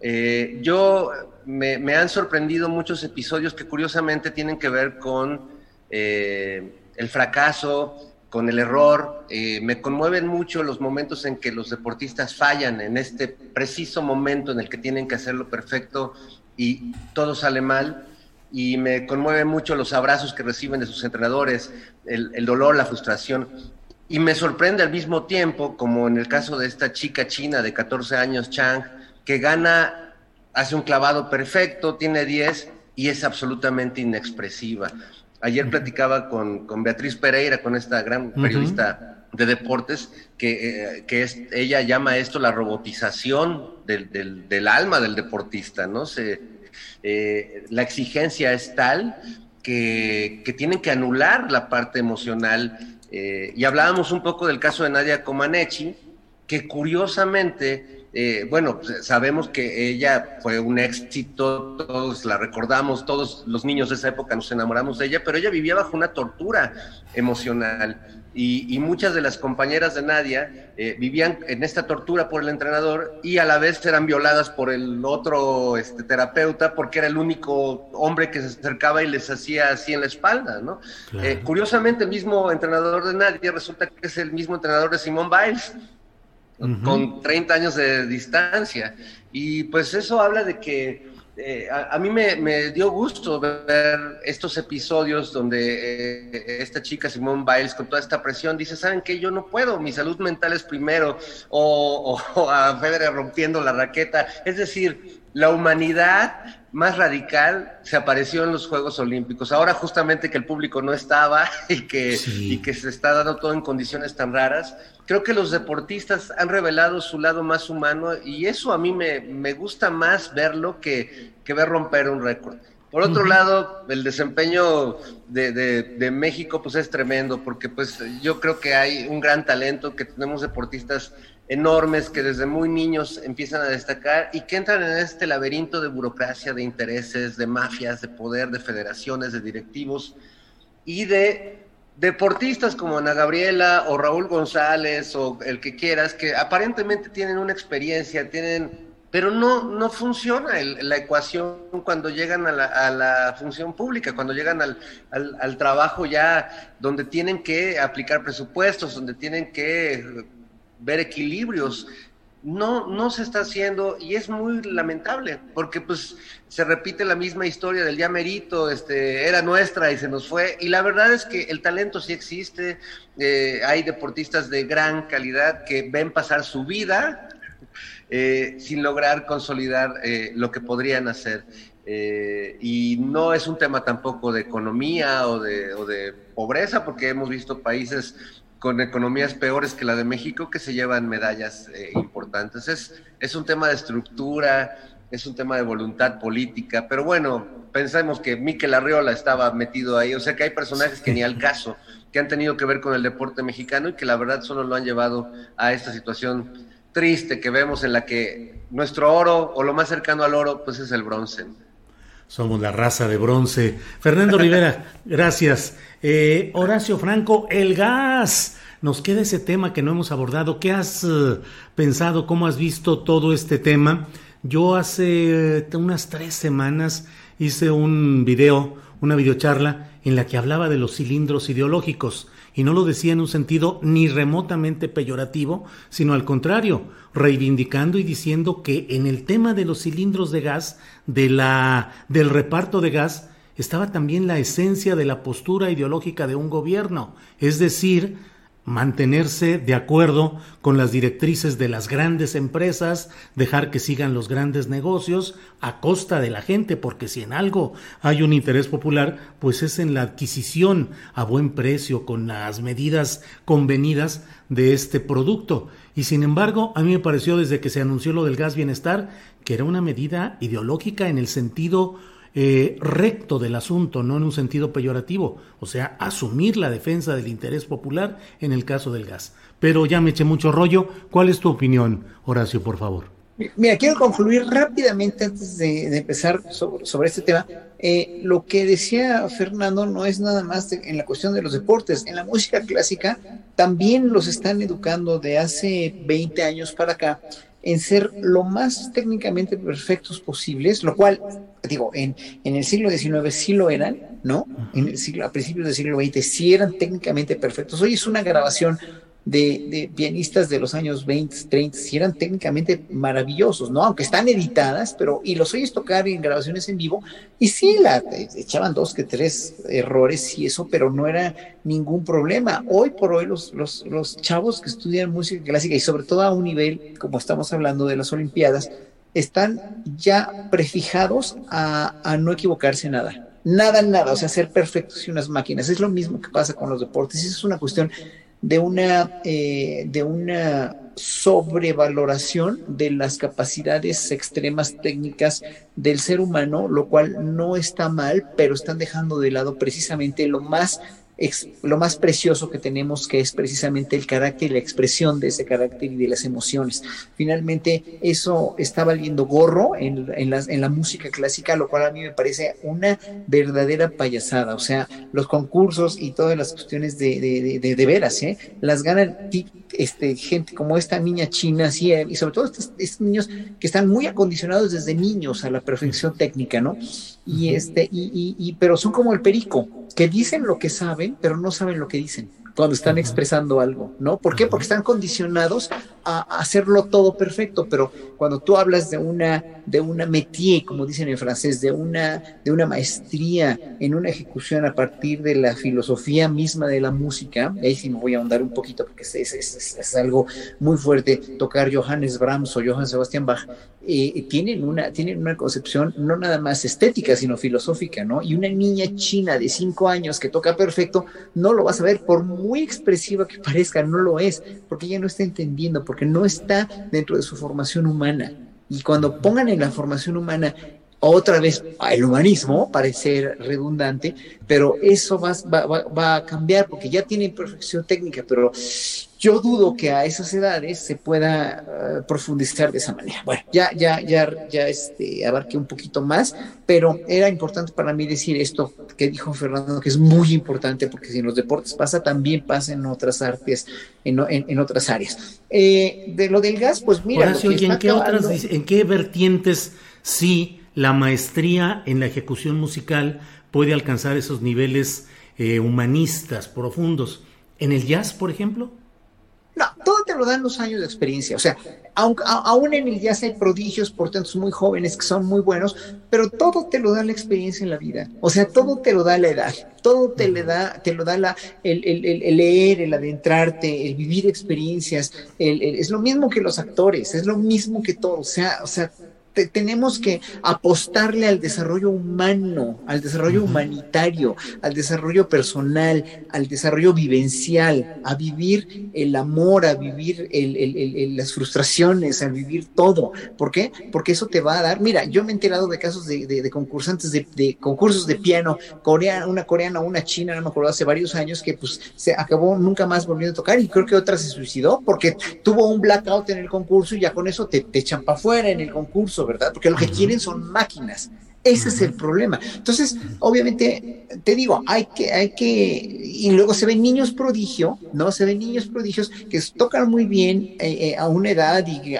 Speaker 4: Eh, yo me, me, han sorprendido muchos episodios que curiosamente tienen que ver con eh, el fracaso, con el error. Eh, me conmueven mucho los momentos en que los deportistas fallan en este preciso momento en el que tienen que hacerlo perfecto y todo sale mal. Y me conmueven mucho los abrazos que reciben de sus entrenadores, el, el dolor, la frustración. Y me sorprende al mismo tiempo, como en el caso de esta chica china de 14 años, Chang, que gana, hace un clavado perfecto, tiene 10 y es absolutamente inexpresiva. Ayer platicaba con, con Beatriz Pereira, con esta gran periodista uh -huh. de deportes, que, eh, que es, ella llama esto la robotización del, del, del alma del deportista, ¿no? Se, eh, la exigencia es tal que, que tienen que anular la parte emocional eh, y hablábamos un poco del caso de Nadia Comaneci, que curiosamente, eh, bueno, sabemos que ella fue un éxito, todos la recordamos, todos los niños de esa época nos enamoramos de ella, pero ella vivía bajo una tortura emocional. Y, y muchas de las compañeras de Nadia eh, vivían en esta tortura por el entrenador y a la vez eran violadas por el otro este, terapeuta porque era el único hombre que se acercaba y les hacía así en la espalda, ¿no? Claro. Eh, curiosamente, el mismo entrenador de Nadia resulta que es el mismo entrenador de Simón Biles, con 30 años de distancia. Y pues eso habla de que eh, a, mí me, dio gusto ver estos episodios donde eh, esta chica Simone Biles con toda esta presión dice, ¿saben qué? Yo no puedo, mi salud mental es primero, o, o a Federer rompiendo la raqueta. Es decir, la humanidad más radical se apareció en los Juegos Olímpicos. Ahora justamente que el público no estaba y que, y que se está dando todo en condiciones tan raras, creo que los deportistas han revelado su lado más humano y eso a mí me, me gusta más verlo que, que ver romper un récord. Por otro lado, el desempeño de, de, de, México pues es tremendo porque pues yo creo que hay un gran talento, que tenemos deportistas enormes que desde muy niños empiezan a destacar y que entran en este laberinto de burocracia, de intereses, de mafias, de poder, de federaciones, de directivos y de deportistas como Ana Gabriela o Raúl González o el que quieras, que aparentemente tienen una experiencia, tienen, pero no, no funciona la ecuación cuando llegan a la, función pública, cuando llegan al, al trabajo ya donde tienen que aplicar presupuestos, donde tienen que ver equilibrios. No, no se está haciendo y es muy lamentable porque pues se repite la misma historia del ya merito, este, era nuestra y se nos fue. Y la verdad es que el talento sí existe, eh, hay deportistas de gran calidad que ven pasar su vida eh, sin lograr consolidar eh, lo que podrían hacer. y no es un tema tampoco de economía o de, o de pobreza, porque hemos visto países con economías peores que la de México que se llevan medallas eh, importantes. Es, es un tema de estructura, es un tema de voluntad política, pero bueno, pensamos que Miquel Arriola estaba metido ahí, o sea que hay personajes que ni al caso, que han tenido que ver con el deporte mexicano y que la verdad solo lo han llevado a esta situación triste que vemos en la que nuestro oro o lo más cercano al oro pues es el bronce.
Speaker 2: Somos la raza de bronce. Fernando Rivera, gracias. Eh, Horacio Franco, el gas. Nos queda ese tema que no hemos abordado. ¿Qué has eh, pensado? ¿Cómo has visto todo este tema? Yo hace unas tres semanas hice un video, una videocharla en la que hablaba de los cilindros ideológicos y no lo decía en un sentido ni remotamente peyorativo, sino al contrario, reivindicando y diciendo que en el tema de los cilindros de gas, de la, del reparto de gas, estaba también la esencia de la postura ideológica de un gobierno, es decir, mantenerse de acuerdo con las directrices de las grandes empresas, dejar que sigan los grandes negocios a costa de la gente, porque si en algo hay un interés popular, pues es en la adquisición a buen precio, con las medidas convenidas de este producto. Y sin embargo, a mí me pareció desde que se anunció lo del gas bienestar que era una medida ideológica en el sentido eh, recto del asunto, no en un sentido peyorativo, o sea, asumir la defensa del interés popular en el caso del gas. Pero ya me eché mucho rollo. ¿Cuál es tu opinión, Horacio, por favor?
Speaker 5: Mira, quiero concluir rápidamente antes de, empezar sobre, este tema. Eh, lo que decía Fernando no es nada más en la cuestión de los deportes. En la música clásica también los están educando de hace 20 años para acá en ser lo más técnicamente perfectos posibles, lo cual, digo, en, en el siglo XIX sí lo eran, ¿no? En el siglo, a principios del siglo XX sí eran técnicamente perfectos. Hoy es una grabación de, pianistas de los años 20, 30, y eran técnicamente maravillosos, ¿no? Aunque están editadas, pero, y los oyes tocar en grabaciones en vivo, y sí, la, echaban dos que tres errores y eso, pero no era ningún problema. Hoy por hoy los, los, chavos que estudian música clásica, y sobre todo a un nivel, como estamos hablando de las Olimpiadas, están ya prefijados a, a no equivocarse nada. Nada, nada, o sea, ser perfectos y unas máquinas. Es lo mismo que pasa con los deportes. Es una cuestión de una, eh, de una sobrevaloración de las capacidades extremas técnicas del ser humano, lo cual no está mal, pero están dejando de lado precisamente lo más lo más precioso que tenemos, que es precisamente el carácter y la expresión de ese carácter y de las emociones. Finalmente, eso está valiendo gorro en, en, la, en la música clásica, lo cual a mí me parece una verdadera payasada. O sea, los concursos y todas las cuestiones de, de, de, de veras, ¿eh? las ganan este, gente como esta niña china, así, y sobre todo estos, estos, niños que están muy acondicionados desde niños a la perfección técnica, ¿no? Y este, y, y, y, pero son como el perico, que dicen lo que saben, pero no saben lo que dicen. Cuando están expresando algo, ¿no? ¿Por qué? Porque están condicionados a hacerlo todo perfecto, pero cuando tú hablas de una, de una métier, como dicen en francés, de una, de una maestría en una ejecución a partir de la filosofía misma de la música, ahí sí me voy a ahondar un poquito porque es, es, es, algo muy fuerte, tocar Johannes Brahms o Johann Sebastian Bach, eh, tienen, una, tienen una concepción no nada más estética, sino filosófica, ¿no? Y una niña china de cinco años que toca perfecto, no lo vas a ver, por muy expresiva que parezca, no lo es, porque ella no está entendiendo, porque no está dentro de su formación humana. Y cuando pongan en la formación humana otra vez el humanismo, parece redundante, pero eso va, va, a cambiar porque ya tiene perfección técnica, pero yo dudo que a esas edades se pueda eh, profundizar de esa manera. Bueno, ya, ya, ya, ya este, abarqué un poquito más, pero era importante para mí decir esto que dijo Fernando, que es muy importante, porque si en los deportes pasa, también pasa en otras artes, en, en, otras áreas. Eh, de lo del gas, pues mira.
Speaker 2: ¿en, qué otras, ¿en qué vertientes sí la maestría en la ejecución musical puede alcanzar esos niveles eh, humanistas profundos? ¿En el jazz, por ejemplo?
Speaker 5: No, todo te lo dan los años de experiencia. O sea, aunque, aún en el jazz hay prodigios, por tanto, muy jóvenes que son muy buenos, pero todo te lo da la experiencia en la vida. O sea, todo te lo da la edad, todo te, le da, te lo da la, el, el, leer, el adentrarte, el vivir experiencias. es lo mismo que los actores, es lo mismo que todo. O sea, o sea, tenemos que apostarle al desarrollo humano, al desarrollo humanitario, al desarrollo personal, al desarrollo vivencial, a vivir el amor, a vivir las frustraciones, a vivir todo. ¿Por qué? Porque eso te va a dar. Mira, yo me he enterado de casos de, concursantes de, concursos de piano, coreana, una coreana, una china, no me acuerdo, hace varios años que pues se acabó nunca más volviendo a tocar y creo que otra se suicidó porque tuvo un blackout en el concurso y ya con eso te, te echan para afuera en el concurso ¿verdad? Porque lo que quieren son máquinas. Ese es el problema. Entonces, obviamente, te digo, hay que, hay que, y luego se ven niños prodigio, ¿no? Se ven niños prodigios que tocan muy bien eh, eh, a una edad y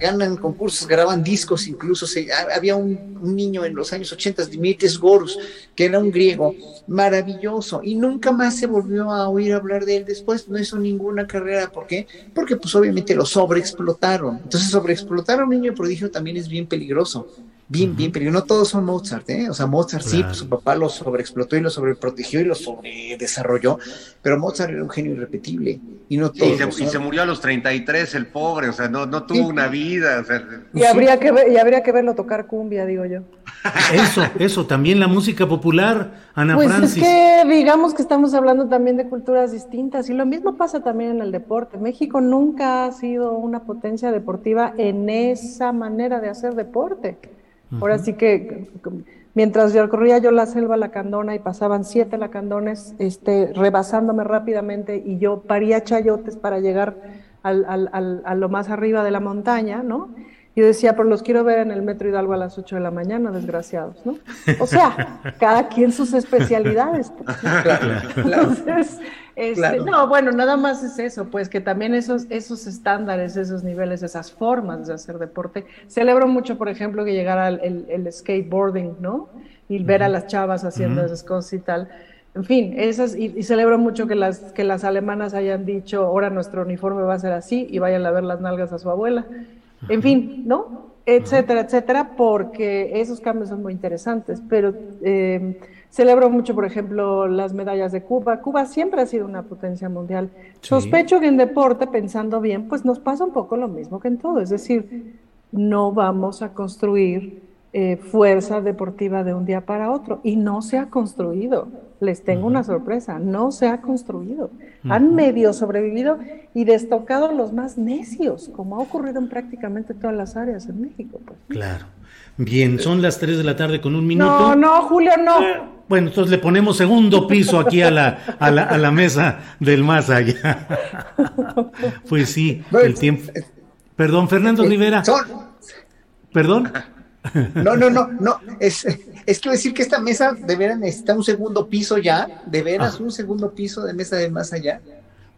Speaker 5: ganan concursos, graban discos, incluso se, había un, niño en los años 80, Dimitris Gorus, que era un griego maravilloso, y nunca más se volvió a oír hablar de él después, no hizo ninguna carrera, ¿por qué? Porque pues obviamente lo sobreexplotaron. Entonces, sobreexplotar a un niño prodigio también es bien peligroso bien, bien, pero no todos son Mozart, ¿eh? O sea, Mozart sí, pues, su papá lo sobreexplotó y lo sobreprotegió y lo sobredesarrolló, pero Mozart era un genio irrepetible. Y no
Speaker 4: todos. y, se, murió a los 33, el pobre, o sea, no, no tuvo una vida.
Speaker 3: y, habría que y habría que verlo tocar cumbia, digo yo.
Speaker 2: Eso, eso, también la música popular, Ana
Speaker 3: pues
Speaker 2: Francis.
Speaker 3: Es que digamos que estamos hablando también de culturas distintas y lo mismo pasa también en el deporte. México nunca ha sido una potencia deportiva en esa manera de hacer deporte. Ahora sí que mientras yo corría yo la selva lacandona y pasaban siete lacandones este, rebasándome rápidamente y yo paría chayotes para llegar al, al, a lo más arriba de la montaña, ¿no? Y decía, pero los quiero ver en el Metro Hidalgo a las 8 de la mañana, desgraciados, ¿no? O sea, cada quien sus especialidades. Pues. Entonces, este, no, bueno, nada más es eso, pues que también esos, esos estándares, esos niveles, esas formas de hacer deporte. Celebro mucho, por ejemplo, que llegara el, el, skateboarding, ¿no? Y ver a las chavas haciendo esas cosas y tal. En fin, esas, y, celebro mucho que las, que las alemanas hayan dicho, ahora nuestro uniforme va a ser así y vayan a ver las nalgas a su abuela. En fin, ¿no? Etcétera, etcétera, porque esos cambios son muy interesantes, pero... Eh, Celebro mucho, por ejemplo, las medallas de Cuba. Cuba siempre ha sido una potencia mundial. Sospecho que en deporte, pensando bien, pues nos pasa un poco lo mismo que en todo. Es decir, no vamos a construir eh, fuerza deportiva de un día para otro. Y no se ha construido. Les tengo una sorpresa, no se ha construido. Han medio sobrevivido y destocado los más necios, como ha ocurrido en prácticamente todas las áreas en México. Pues.
Speaker 2: Claro. Bien, son las 3 de la tarde con un minuto.
Speaker 3: No, no, Julio, no.
Speaker 2: Bueno, entonces le ponemos segundo piso aquí a la, a la, a la mesa del más allá. pues sí, el tiempo. Perdón, Fernando Rivera. Perdón.
Speaker 5: No, no, no, no. Es, es que decir que esta mesa de veras necesita un segundo piso ya, de veras, ah. un segundo piso de mesa del más allá.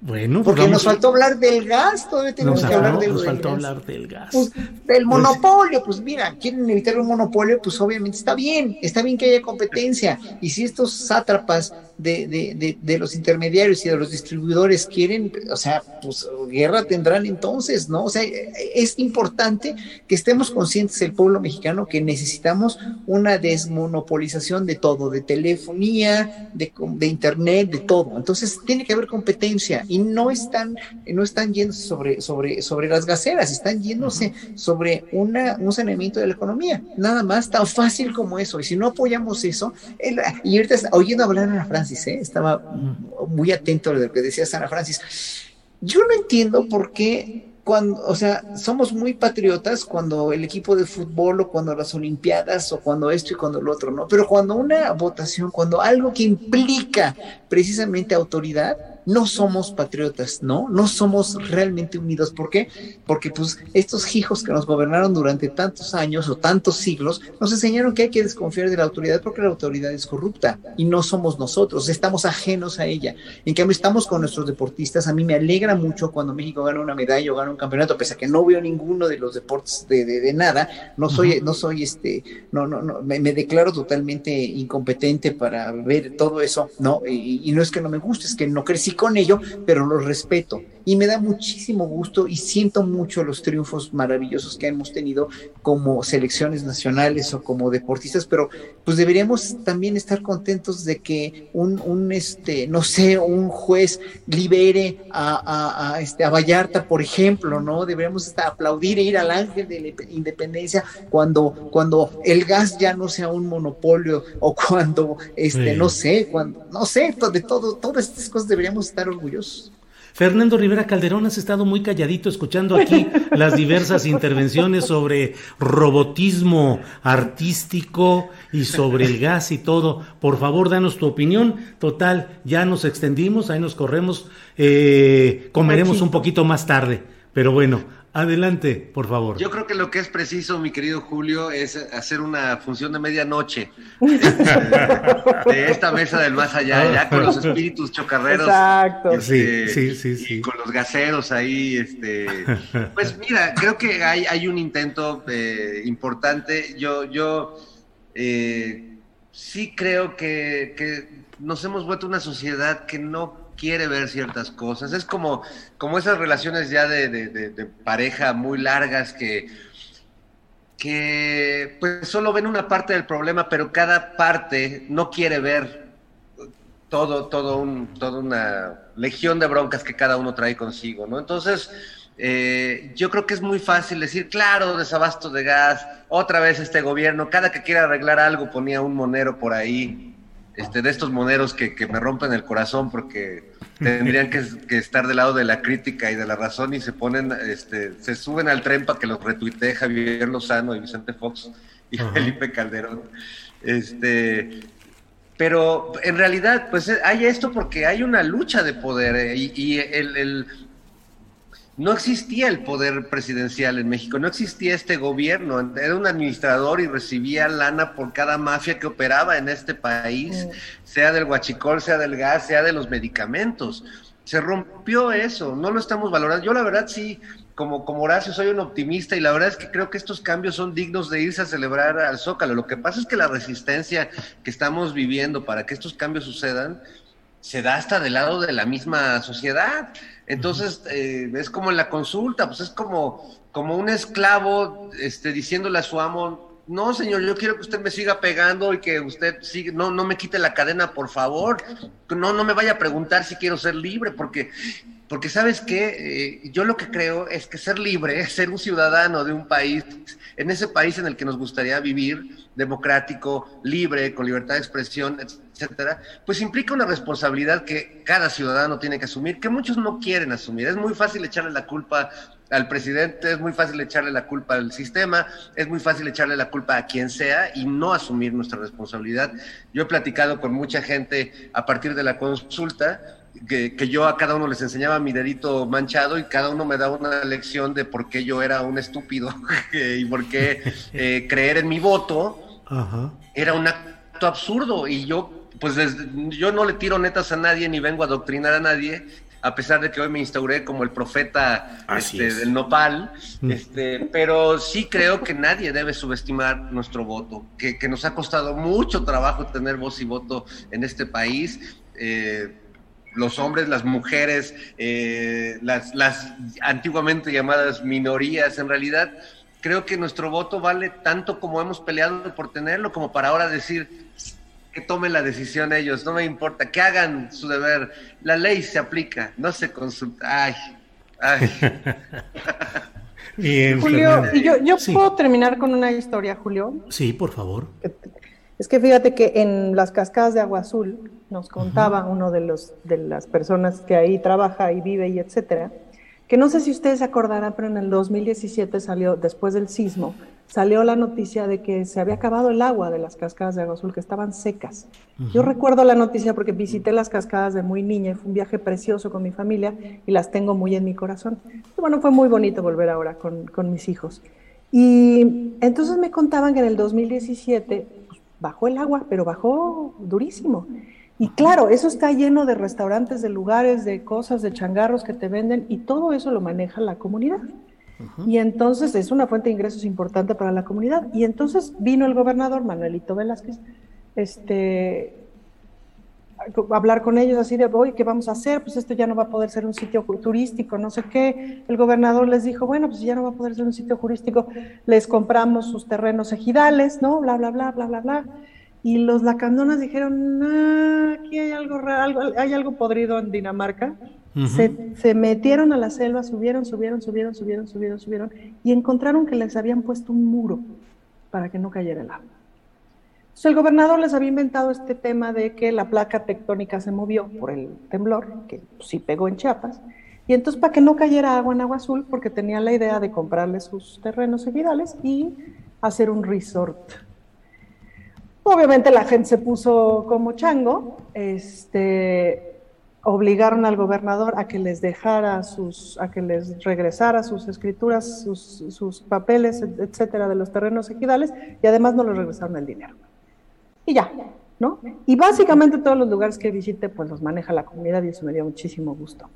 Speaker 2: Bueno,
Speaker 5: pues porque nos faltó hablar del gas, todavía tenemos que hablar del,
Speaker 2: nos faltó hablar del gas.
Speaker 5: Pues, del monopolio, pues mira, quieren evitar un monopolio, pues obviamente está bien, está bien que haya competencia. Y si estos sátrapas de, de, los intermediarios y de los distribuidores quieren, o sea, pues guerra tendrán entonces, ¿no? O sea, es importante que estemos conscientes el pueblo mexicano que necesitamos una desmonopolización de todo, de telefonía, de, de internet, de todo. Entonces tiene que haber competencia y no están, no están yendo sobre, sobre, sobre las gaceras, están yéndose sobre una, un saneamiento de la economía. Nada más tan fácil como eso. Y si no apoyamos eso, y ahorita oyendo hablar a Ana Francis, ¿eh? estaba muy atento a lo que decía Ana Francis. Yo no entiendo por qué cuando, o sea, somos muy patriotas cuando el equipo de fútbol o cuando las Olimpiadas o cuando esto y cuando lo otro, ¿no? Pero cuando una votación, cuando algo que implica precisamente autoridad, no somos patriotas, ¿no? No somos realmente unidos. ¿Por qué? Porque pues estos hijos que nos gobernaron durante tantos años o tantos siglos nos enseñaron que hay que desconfiar de la autoridad porque la autoridad es corrupta y no somos nosotros, estamos ajenos a ella. En cambio, estamos con nuestros deportistas. A mí me alegra mucho cuando México gana una medalla o gana un campeonato, pese a que no veo ninguno de los deportes de, de, nada, no soy, no soy este, no, no, no, me, declaro totalmente incompetente para ver todo eso, ¿no? Y, y no es que no me guste, es que no crecí con ello, pero lo respeto y me da muchísimo gusto y siento mucho los triunfos maravillosos que hemos tenido como selecciones nacionales o como deportistas, pero pues deberíamos también estar contentos de que un, un este, no sé, un juez libere a, a, este, a Vallarta, por ejemplo, ¿no? Deberíamos hasta aplaudir e ir al ángel de la independencia cuando, cuando el gas ya no sea un monopolio o cuando, este, no sé, cuando, no sé, de todo, todas estas cosas deberíamos estar orgullosos.
Speaker 2: Fernando Rivera Calderón, has estado muy calladito escuchando aquí las diversas intervenciones sobre robotismo artístico y sobre el gas y todo. Por favor, danos tu opinión. Total, ya nos extendimos, ahí nos corremos, eh, comeremos un poquito más tarde. Pero bueno, Adelante, por favor.
Speaker 4: Yo creo que lo que es preciso, mi querido Julio, es hacer una función de medianoche de, esta mesa del más allá, ya con los espíritus chocarreros.
Speaker 3: Exacto.
Speaker 4: Este, sí, sí, sí, con los gaseros ahí. Este, pues mira, creo que hay, hay un intento eh, importante. Yo, yo eh, sí creo que, que nos hemos vuelto una sociedad que no quiere ver ciertas cosas. Es como, como esas relaciones ya de, pareja muy largas que, que pues solo ven una parte del problema, pero cada parte no quiere ver todo, todo un, toda una legión de broncas que cada uno trae consigo, ¿no? Entonces, eh, yo creo que es muy fácil decir, claro, desabasto de gas, otra vez este gobierno, cada que quiera arreglar algo ponía un monero por ahí, este, de estos moneros que, me rompen el corazón porque tendrían que, estar del lado de la crítica y de la razón y se ponen, este, se suben al tren para que los retuitee Javier Lozano y Vicente Fox y Felipe Calderón. Este, pero en realidad, pues hay esto porque hay una lucha de poder eh, y, el, no existía el poder presidencial en México, no existía este gobierno, era un administrador y recibía lana por cada mafia que operaba en este país, sea del huachicol, sea del gas, sea de los medicamentos. Se rompió eso, no lo estamos valorando. Yo la verdad sí, como, como Horacio, soy un optimista y la verdad es que creo que estos cambios son dignos de irse a celebrar al Zócalo. Lo que pasa es que la resistencia que estamos viviendo para que estos cambios sucedan se da hasta del lado de la misma sociedad. Entonces, eh, es como en la consulta, pues es como, como un esclavo este, diciéndole a su amo, no, señor, yo quiero que usted me siga pegando y que usted siga, no, no me quite la cadena, por favor. No, no me vaya a preguntar si quiero ser libre, porque, porque sabes qué, eh, yo lo que creo es que ser libre, ser un ciudadano de un país, en ese país en el que nos gustaría vivir, democrático, libre, con libertad de expresión, etcétera, pues implica una responsabilidad que cada ciudadano tiene que asumir, que muchos no quieren asumir. Es muy fácil echarle la culpa al presidente, es muy fácil echarle la culpa al sistema, es muy fácil echarle la culpa a quien sea y no asumir nuestra responsabilidad. Yo he platicado con mucha gente a partir de la consulta que, yo a cada uno les enseñaba mi dedito manchado y cada uno me daba una lección de por qué yo era un estúpido y por qué eh, creer en mi voto era un acto absurdo y yo pues yo no le tiro netas a nadie ni vengo a adoctrinar a nadie, a pesar de que hoy me instauré como el profeta este, del nopal, mm. este, pero sí creo que nadie debe subestimar nuestro voto, que, que, nos ha costado mucho trabajo tener voz y voto en este país. eh, los hombres, las mujeres, eh, las, las antiguamente llamadas minorías, en realidad creo que nuestro voto vale tanto como hemos peleado por tenerlo, como para ahora decir que tomen la decisión ellos, no me importa, que hagan su deber, la ley se aplica, no se consulta. Ay, ay.
Speaker 3: Julio, y yo, yo puedo terminar con una historia, Julio.
Speaker 2: Sí, por favor.
Speaker 3: Es que fíjate que en las cascadas de Agua Azul nos contaba uno de los de las personas que ahí trabaja y vive y etcétera, que no sé si ustedes se acordarán, pero en el 2017 salió después del sismo, salió la noticia de que se había acabado el agua de las cascadas de Agua Azul, que estaban secas. Yo recuerdo la noticia porque visité las cascadas de muy niña y fue un viaje precioso con mi familia y las tengo muy en mi corazón. Y bueno, fue muy bonito volver ahora con, con mis hijos. Y entonces me contaban que en el 2017 pues, bajó el agua, pero bajó durísimo. Y claro, eso está lleno de restaurantes, de lugares, de cosas, de changarros que te venden y todo eso lo maneja la comunidad. Y entonces es una fuente de ingresos importante para la comunidad. Y entonces vino el gobernador Manuelito Velázquez este, a hablar con ellos así de, hoy, ¿qué vamos a hacer? Pues esto ya no va a poder ser un sitio turístico, no sé qué. El gobernador les dijo, bueno, pues ya no va a poder ser un sitio turístico, les compramos sus terrenos ejidales, ¿no? Bla, bla, bla, bla, bla, bla. Y los lacandonas dijeron, ah, aquí hay algo, algo, hay algo podrido en Dinamarca se, metieron a la selva, subieron, subieron, subieron, subieron, subieron, subieron, y encontraron que les habían puesto un muro para que no cayera el agua. Entonces el gobernador les había inventado este tema de que la placa tectónica se movió por el temblor, que sí pegó en Chiapas, y entonces para que no cayera agua en Agua Azul, porque tenía la idea de comprarle sus terrenos ejidales y hacer un resort. Obviamente la gente se puso como chango, este, obligaron al gobernador a que les dejara sus, a que les regresara sus escrituras, sus, sus papeles, etcétera, de los terrenos ejidales, y además no les regresaron el dinero. Y ya, ¿no? Y básicamente todos los lugares que visite, pues los maneja la comunidad y eso me dio muchísimo gusto.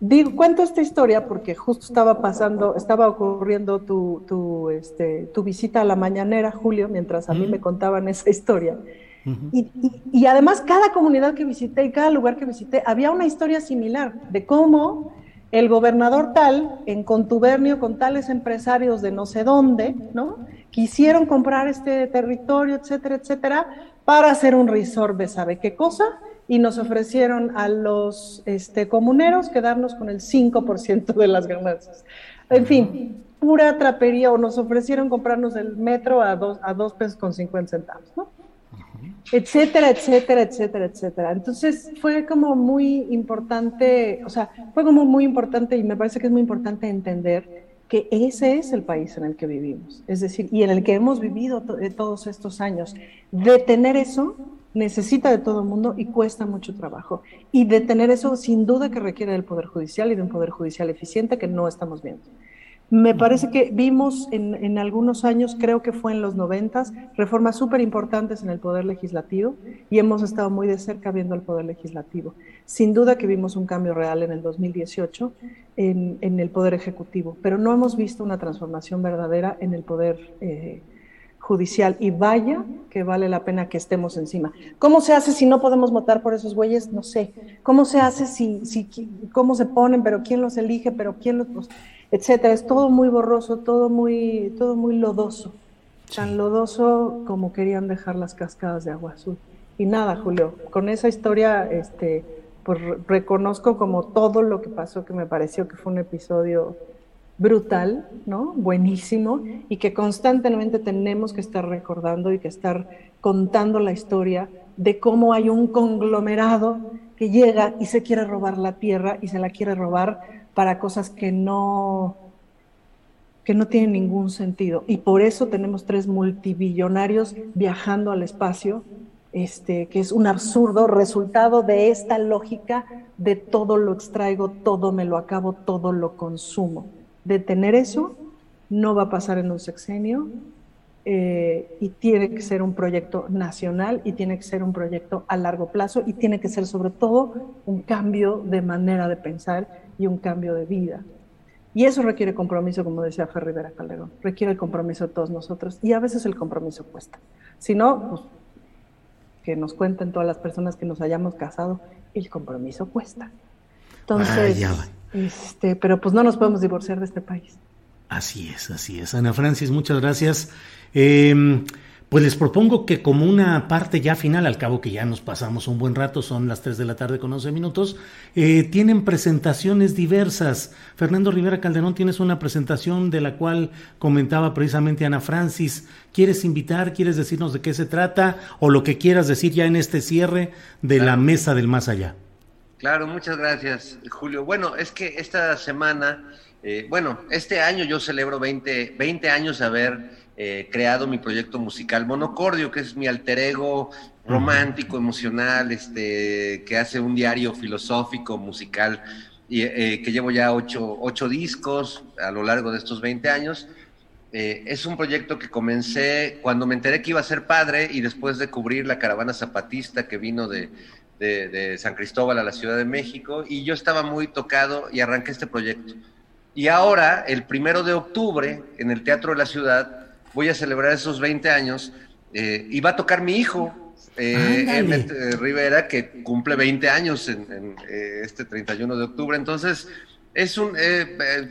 Speaker 3: Digo, cuento esta historia porque justo estaba pasando, estaba ocurriendo tu, tu, este, tu visita a la mañanera, Julio, mientras a mí me contaban esa historia y, además cada comunidad que visité y cada lugar que visité había una historia similar de cómo el gobernador tal, en contubernio con tales empresarios de no sé dónde, ¿no? Quisieron comprar este territorio, etcétera, etcétera, para hacer un resort de sabe qué cosa, y nos ofrecieron a los este, comuneros quedarnos con el 5% de las ganancias. En fin, pura trapería, o nos ofrecieron comprarnos el metro a dos, a dos pesos con 50 centavos, ¿no? Etcétera, etcétera, etcétera, etcétera. Entonces fue como muy importante, o sea, fue como muy importante y me parece que es muy importante entender que ese es el país en el que vivimos, es decir, y en el que hemos vivido todos estos años. Detener eso necesita de todo el mundo y cuesta mucho trabajo. Y detener eso sin duda que requiere del Poder Judicial y de un Poder Judicial eficiente que no estamos viendo. Me parece que vimos en, algunos años, creo que fue en los noventas, reformas súper importantes en el Poder Legislativo y hemos estado muy de cerca viendo el Poder Legislativo. Sin duda que vimos un cambio real en el 2018 en, en el Poder Ejecutivo, pero no hemos visto una transformación verdadera en el Poder eh, Judicial y vaya que vale la pena que estemos encima. ¿Cómo se hace si no podemos votar por esos güeyes? No sé. ¿Cómo se hace si, si cómo se ponen, pero quién los elige, pero quién los etcétera. Es todo muy borroso, todo muy, todo muy lodoso. Tan lodoso como querían dejar las cascadas de agua azul. Y nada, Julio, con esa historia, este, pues reconozco como todo lo que pasó, que me pareció que fue un episodio brutal, ¿no? Buenísimo, y que constantemente tenemos que estar recordando y que estar contando la historia de cómo hay un conglomerado que llega y se quiere robar la tierra y se la quiere robar para cosas que no que no tienen ningún sentido. Y por eso tenemos tres multibillonarios viajando al espacio, este, que es un absurdo resultado de esta lógica de todo lo extraigo, todo me lo acabo, todo lo consumo. Detener eso no va a pasar en un sexenio eh, y tiene que ser un proyecto nacional y tiene que ser un proyecto a largo plazo y tiene que ser sobre todo un cambio de manera de pensar y un cambio de vida. Y eso requiere compromiso, como decía Fer Rivera Calderón, requiere el compromiso de todos nosotros y a veces el compromiso cuesta. Si no, pues que nos cuenten todas las personas que nos hayamos casado, el compromiso cuesta. Entonces, este, pero pues no nos podemos divorciar de este país.
Speaker 2: Así es, así es. Ana Francis, muchas gracias. Eh, pues les propongo que como una parte ya final, al cabo que ya nos pasamos un buen rato, son las 3 de la tarde con 11 minutos, eh, tienen presentaciones diversas. Fernando Rivera Calderón, tienes una presentación de la cual comentaba precisamente Ana Francis. ¿Quieres invitar? ¿Quieres decirnos de qué se trata? O lo que quieras decir ya en este cierre de la mesa del más allá.
Speaker 4: Claro, muchas gracias, Julio. Bueno, es que esta semana, eh, bueno, este año yo celebro 20, 20 años de haber eh, creado mi proyecto musical Monocordio, que es mi alter ego romántico, emocional, este, que hace un diario filosófico, musical, y, eh, que llevo ya ocho, ocho, discos a lo largo de estos 20 años. Eh, es un proyecto que comencé cuando me enteré que iba a ser padre y después de cubrir la caravana zapatista que vino de, de, de San Cristóbal a la Ciudad de México, y yo estaba muy tocado y arranqué este proyecto. Y ahora, el primero de octubre, en el Teatro de la Ciudad, voy a celebrar esos 20 años eh, y va a tocar mi hijo, eh, eh Rivera, que cumple 20 años en, eh, este 31 de octubre. Entonces, es un,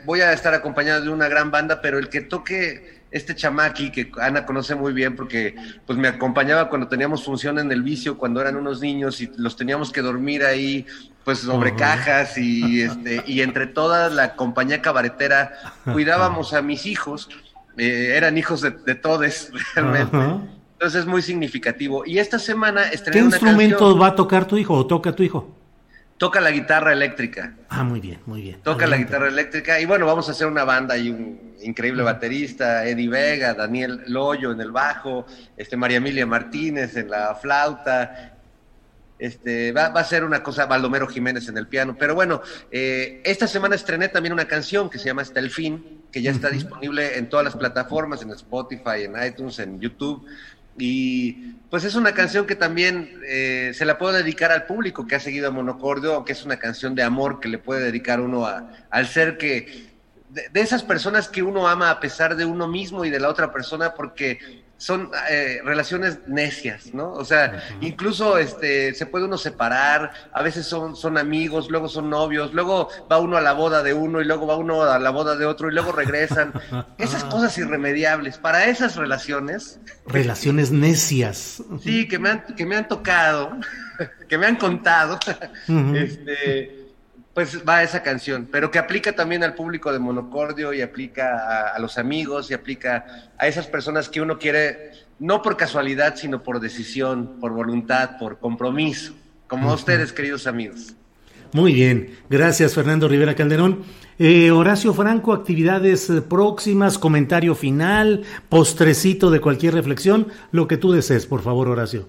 Speaker 4: voy a estar acompañado de una gran banda, pero el que toque este chamaki que Ana conoce muy bien porque pues me acompañaba cuando teníamos función en el vicio cuando eran unos niños y los teníamos que dormir ahí pues sobre cajas y este y entre toda la compañía cabaretera cuidábamos a mis hijos eh, eran hijos de, todes realmente. Entonces es muy significativo. Y esta semana
Speaker 2: ¿Qué instrumento va a tocar tu hijo o toca tu hijo?
Speaker 4: Toca la guitarra eléctrica.
Speaker 2: Ah, muy bien, muy bien.
Speaker 4: Toca la guitarra eléctrica. Y bueno, vamos a hacer una banda y un increíble baterista, Eddie Vega, Daniel Loyo en el bajo, este María Emilia Martínez en la flauta. Este, va, a ser una cosa, Baldomero Jiménez en el piano. Pero bueno, eh, esta semana estrené también una canción que se llama Hasta el fin, que ya está disponible en todas las plataformas, en Spotify, en iTunes, en YouTube. Y pues es una canción que también eh, se la puedo dedicar al público que ha seguido a Monocordio, que es una canción de amor que le puede dedicar uno a, al ser que, de, de, esas personas que uno ama a pesar de uno mismo y de la otra persona, porque son eh, relaciones necias, ¿no? O sea, incluso este, se puede uno separar, a veces son, son amigos, luego son novios, luego va uno a la boda de uno y luego va uno a la boda de otro y luego regresan. Esas cosas irremediables. Para esas relaciones.
Speaker 2: Relaciones necias.
Speaker 4: Sí, que me han, que me han tocado, que me han contado. este pues va esa canción, pero que aplica también al público de Monocordio y aplica a, los amigos y aplica a esas personas que uno quiere, no por casualidad, sino por decisión, por voluntad, por compromiso, como ustedes, queridos amigos.
Speaker 2: Muy bien, gracias Fernando Rivera Calderón. Eh, Horacio Franco, actividades eh, próximas, comentario final, postrecito de cualquier reflexión, lo que tú desees, por favor, Horacio.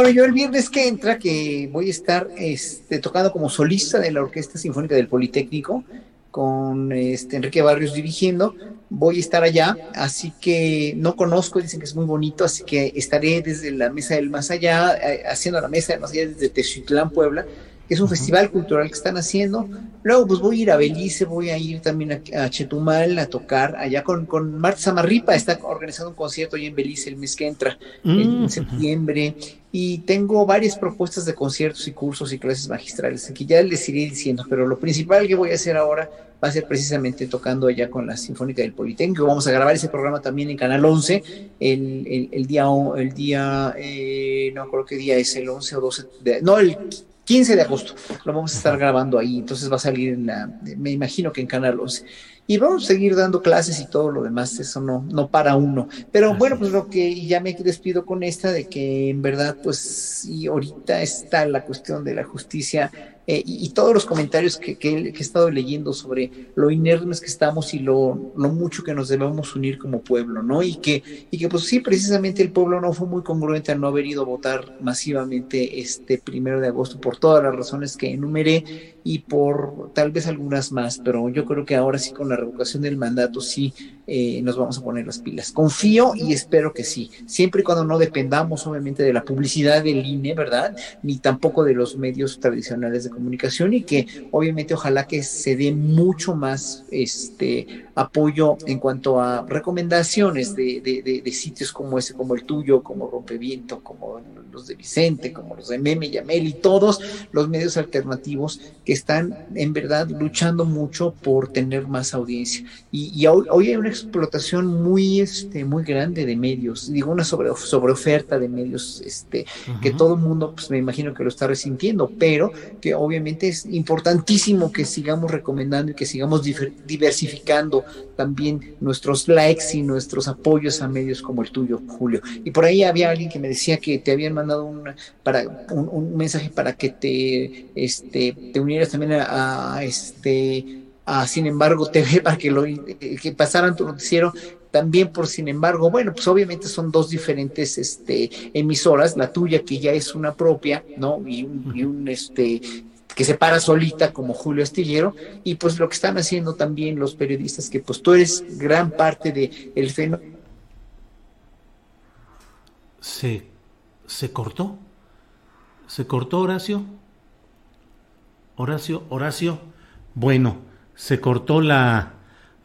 Speaker 5: Bueno, yo el viernes que entra, que voy a estar este, tocando como solista de la Orquesta Sinfónica del Politécnico, con este, Enrique Barrios dirigiendo, voy a estar allá, así que no conozco, dicen que es muy bonito, así que estaré desde la Mesa del Más Allá, eh, haciendo la Mesa del Más Allá desde Teziutlán, Puebla, es un festival cultural que están haciendo. Luego, pues voy a ir a Belice, voy a ir también a, Chetumal a tocar allá con, con Marta Samarripa, está organizando un concierto ahí en Belice el mes que entra, en, mm. septiembre. Y tengo varias propuestas de conciertos y cursos y clases magistrales, que ya les iré diciendo, pero lo principal que voy a hacer ahora va a ser precisamente tocando allá con la Sinfónica del Politécnico. Vamos a grabar ese programa también en Canal 11 el, el, día, el día eh, no creo qué día es, el 11 o 12, de, no, el 15 de agosto. Lo vamos a estar grabando ahí, entonces va a salir en la, me imagino que en Canal 11. Y vamos a seguir dando clases y todo lo demás, eso no, no para uno. Pero bueno, pues lo que ya me despido con esta de que en verdad, pues, y ahorita está la cuestión de la justicia eh, y, todos los comentarios que, he estado leyendo sobre lo inermes que estamos y lo, mucho que nos debemos unir como pueblo, ¿no? Y que, y que pues sí, precisamente el pueblo no fue muy congruente al no haber ido a votar masivamente este primero de agosto por todas las razones que enumeré y por tal vez algunas más, pero yo creo que ahora sí con la revocación del mandato sí eh, nos vamos a poner las pilas. Confío y espero que sí, siempre y cuando no dependamos obviamente de la publicidad del INE, ¿verdad? Ni tampoco de los medios tradicionales de comunicación y que obviamente ojalá que se dé mucho más este apoyo en cuanto a recomendaciones de, de, sitios como ese, como el tuyo, como Rompeviento, como los de Vicente, como los de Meme, Yamel y todos los medios alternativos que están en verdad luchando mucho por tener más audiencia. Y, hoy, hay una explotación muy, este, muy grande de medios, digo, una sobre, sobre oferta de medios este, que todo el mundo, pues me imagino que lo está resintiendo, pero que obviamente es importantísimo que sigamos recomendando y que sigamos diversificando también nuestros likes y nuestros apoyos a medios como el tuyo, Julio. Y por ahí había alguien que me decía que te habían mandado un, para, un, mensaje para que te, este, te unieras también a, este a Sin embargo TV para que lo que pasaran tu noticiero también por sin embargo, bueno, pues obviamente son dos diferentes este, emisoras, la tuya que ya es una propia, ¿no? Y un este que se para solita como Julio Astillero y pues lo que están haciendo también los periodistas que pues tú eres gran parte de el fenómeno
Speaker 2: se se cortó se cortó Horacio Horacio Horacio bueno se cortó la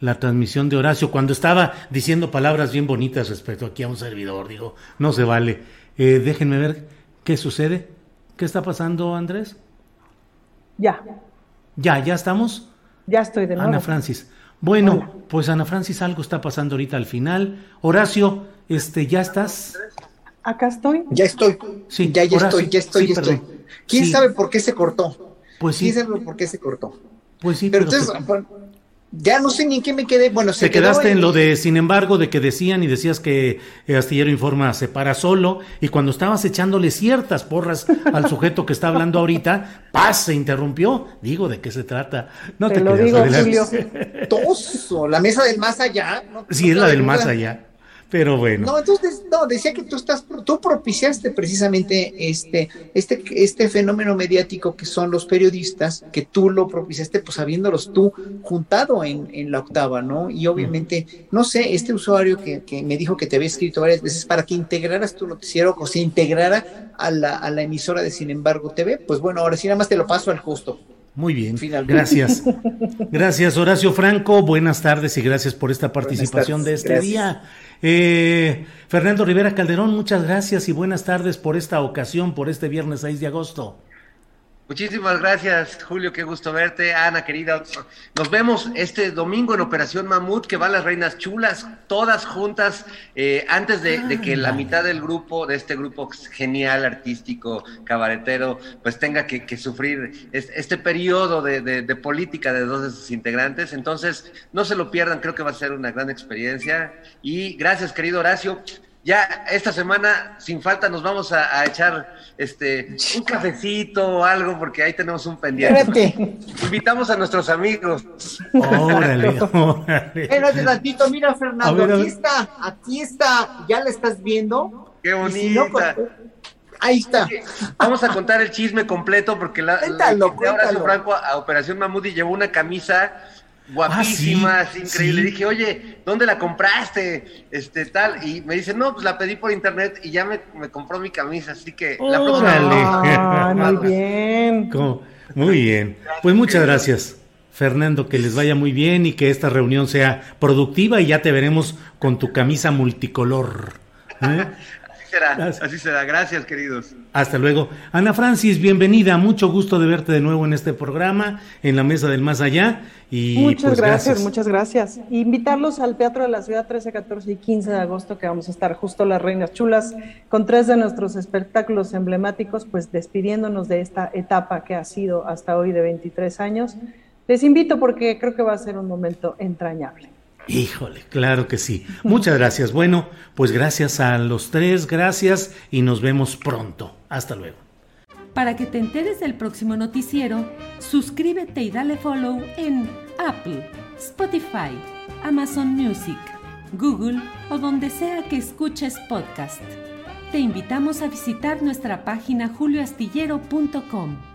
Speaker 2: la transmisión de Horacio cuando estaba diciendo palabras bien bonitas respecto aquí a un servidor digo no se vale. Eh, déjenme ver qué sucede. Qué está pasando Andrés
Speaker 3: ya.
Speaker 2: Ya, ya estamos.
Speaker 3: Ya estoy de nuevo.
Speaker 2: Ana Francis. Bueno, pues Ana Francis, algo está pasando ahorita al final. Horacio, este, ¿ya estás?
Speaker 3: Acá estoy.
Speaker 5: Ya estoy. Sí, ya, ya estoy, ya estoy, ya estoy. ¿Quién sabe por qué se cortó?
Speaker 2: Pues sí.
Speaker 5: ¿Quién sabe por qué se cortó?
Speaker 2: Pues sí,
Speaker 5: pero, entonces, ya no sé ni en qué me quedé. Bueno,
Speaker 2: se Te quedaste en... lo de, sin embargo, de que decían y decías que Astillero Informa se para solo y cuando estabas echándole ciertas porras al sujeto que está hablando ahorita, paz, se interrumpió. Digo, ¿de qué se trata?
Speaker 3: No te, te lo digo, Julio.
Speaker 5: Toso, la mesa del más allá.
Speaker 2: sí, es la del más allá. Pero bueno.
Speaker 5: No, entonces, no, decía que tú estás, tú propiciaste precisamente este, este, este fenómeno mediático que son los periodistas, que tú lo propiciaste, pues habiéndolos tú juntado en, en la octava, ¿no? Y obviamente, no sé, este usuario que, que, me dijo que te había escrito varias veces para que integraras tu noticiero o se integrara a la, a la emisora de Sin embargo TV, pues bueno, ahora sí nada más te lo paso al justo.
Speaker 2: Muy bien, gracias. Gracias, Horacio Franco. Buenas tardes y gracias por esta participación de este día. Eh, Fernando Rivera Calderón, muchas gracias y buenas tardes por esta ocasión, por este viernes 6 de agosto.
Speaker 4: Muchísimas gracias, Julio, qué gusto verte. Ana, querida, nos vemos este domingo en Operación Mamut, que van las reinas chulas, todas juntas, eh, antes de, que la mitad del grupo, de este grupo genial, artístico, cabaretero, pues tenga que, sufrir este, periodo de, de, política de dos de sus integrantes. Entonces, no se lo pierdan, creo que va a ser una gran experiencia. Y gracias, querido Horacio ya esta semana, sin falta, nos vamos a, a, este un cafecito o algo, porque ahí tenemos un pendiente. Invitamos a nuestros amigos.
Speaker 2: Órale,
Speaker 5: mira, Fernando, aquí está, aquí está, ya la estás viendo.
Speaker 4: Qué bonita.
Speaker 5: Pues, ahí está.
Speaker 4: Vamos a contar el chisme completo porque la,
Speaker 5: cuéntalo,
Speaker 4: la, Franco a Operación Mamudi llevó una camisa guapísima, ah, increíble. Le dije, oye, ¿dónde la compraste? Este tal, y me dice, no, pues la pedí por internet y ya me, compró mi camisa, así que la
Speaker 3: próxima. muy bien.
Speaker 2: Muy bien. Pues muchas gracias. Fernando, que les vaya muy bien y que esta reunión sea productiva y ya te veremos con tu camisa multicolor.
Speaker 4: ¿eh? así será, Gracias, queridos.
Speaker 2: Hasta luego. Ana Francis, bienvenida. Mucho gusto de verte de nuevo en este programa, en la Mesa del Más Allá. Y
Speaker 3: muchas pues, gracias, muchas gracias. Invitarlos al Teatro de la Ciudad 13, 14 y 15 de agosto, que vamos a estar justo las Reinas Chulas, con tres de nuestros espectáculos emblemáticos, pues despidiéndonos de esta etapa que ha sido hasta hoy de 23 años. Les invito porque creo que va a ser un momento entrañable.
Speaker 2: Híjole, claro que sí. Muchas gracias. Bueno, pues gracias a los tres, gracias y nos vemos pronto. Hasta luego.
Speaker 1: Para que te enteres del próximo noticiero, suscríbete y dale follow en Apple, Spotify, Amazon Music, Google o donde sea que escuches podcast. Te invitamos a visitar nuestra página julioastillero.com.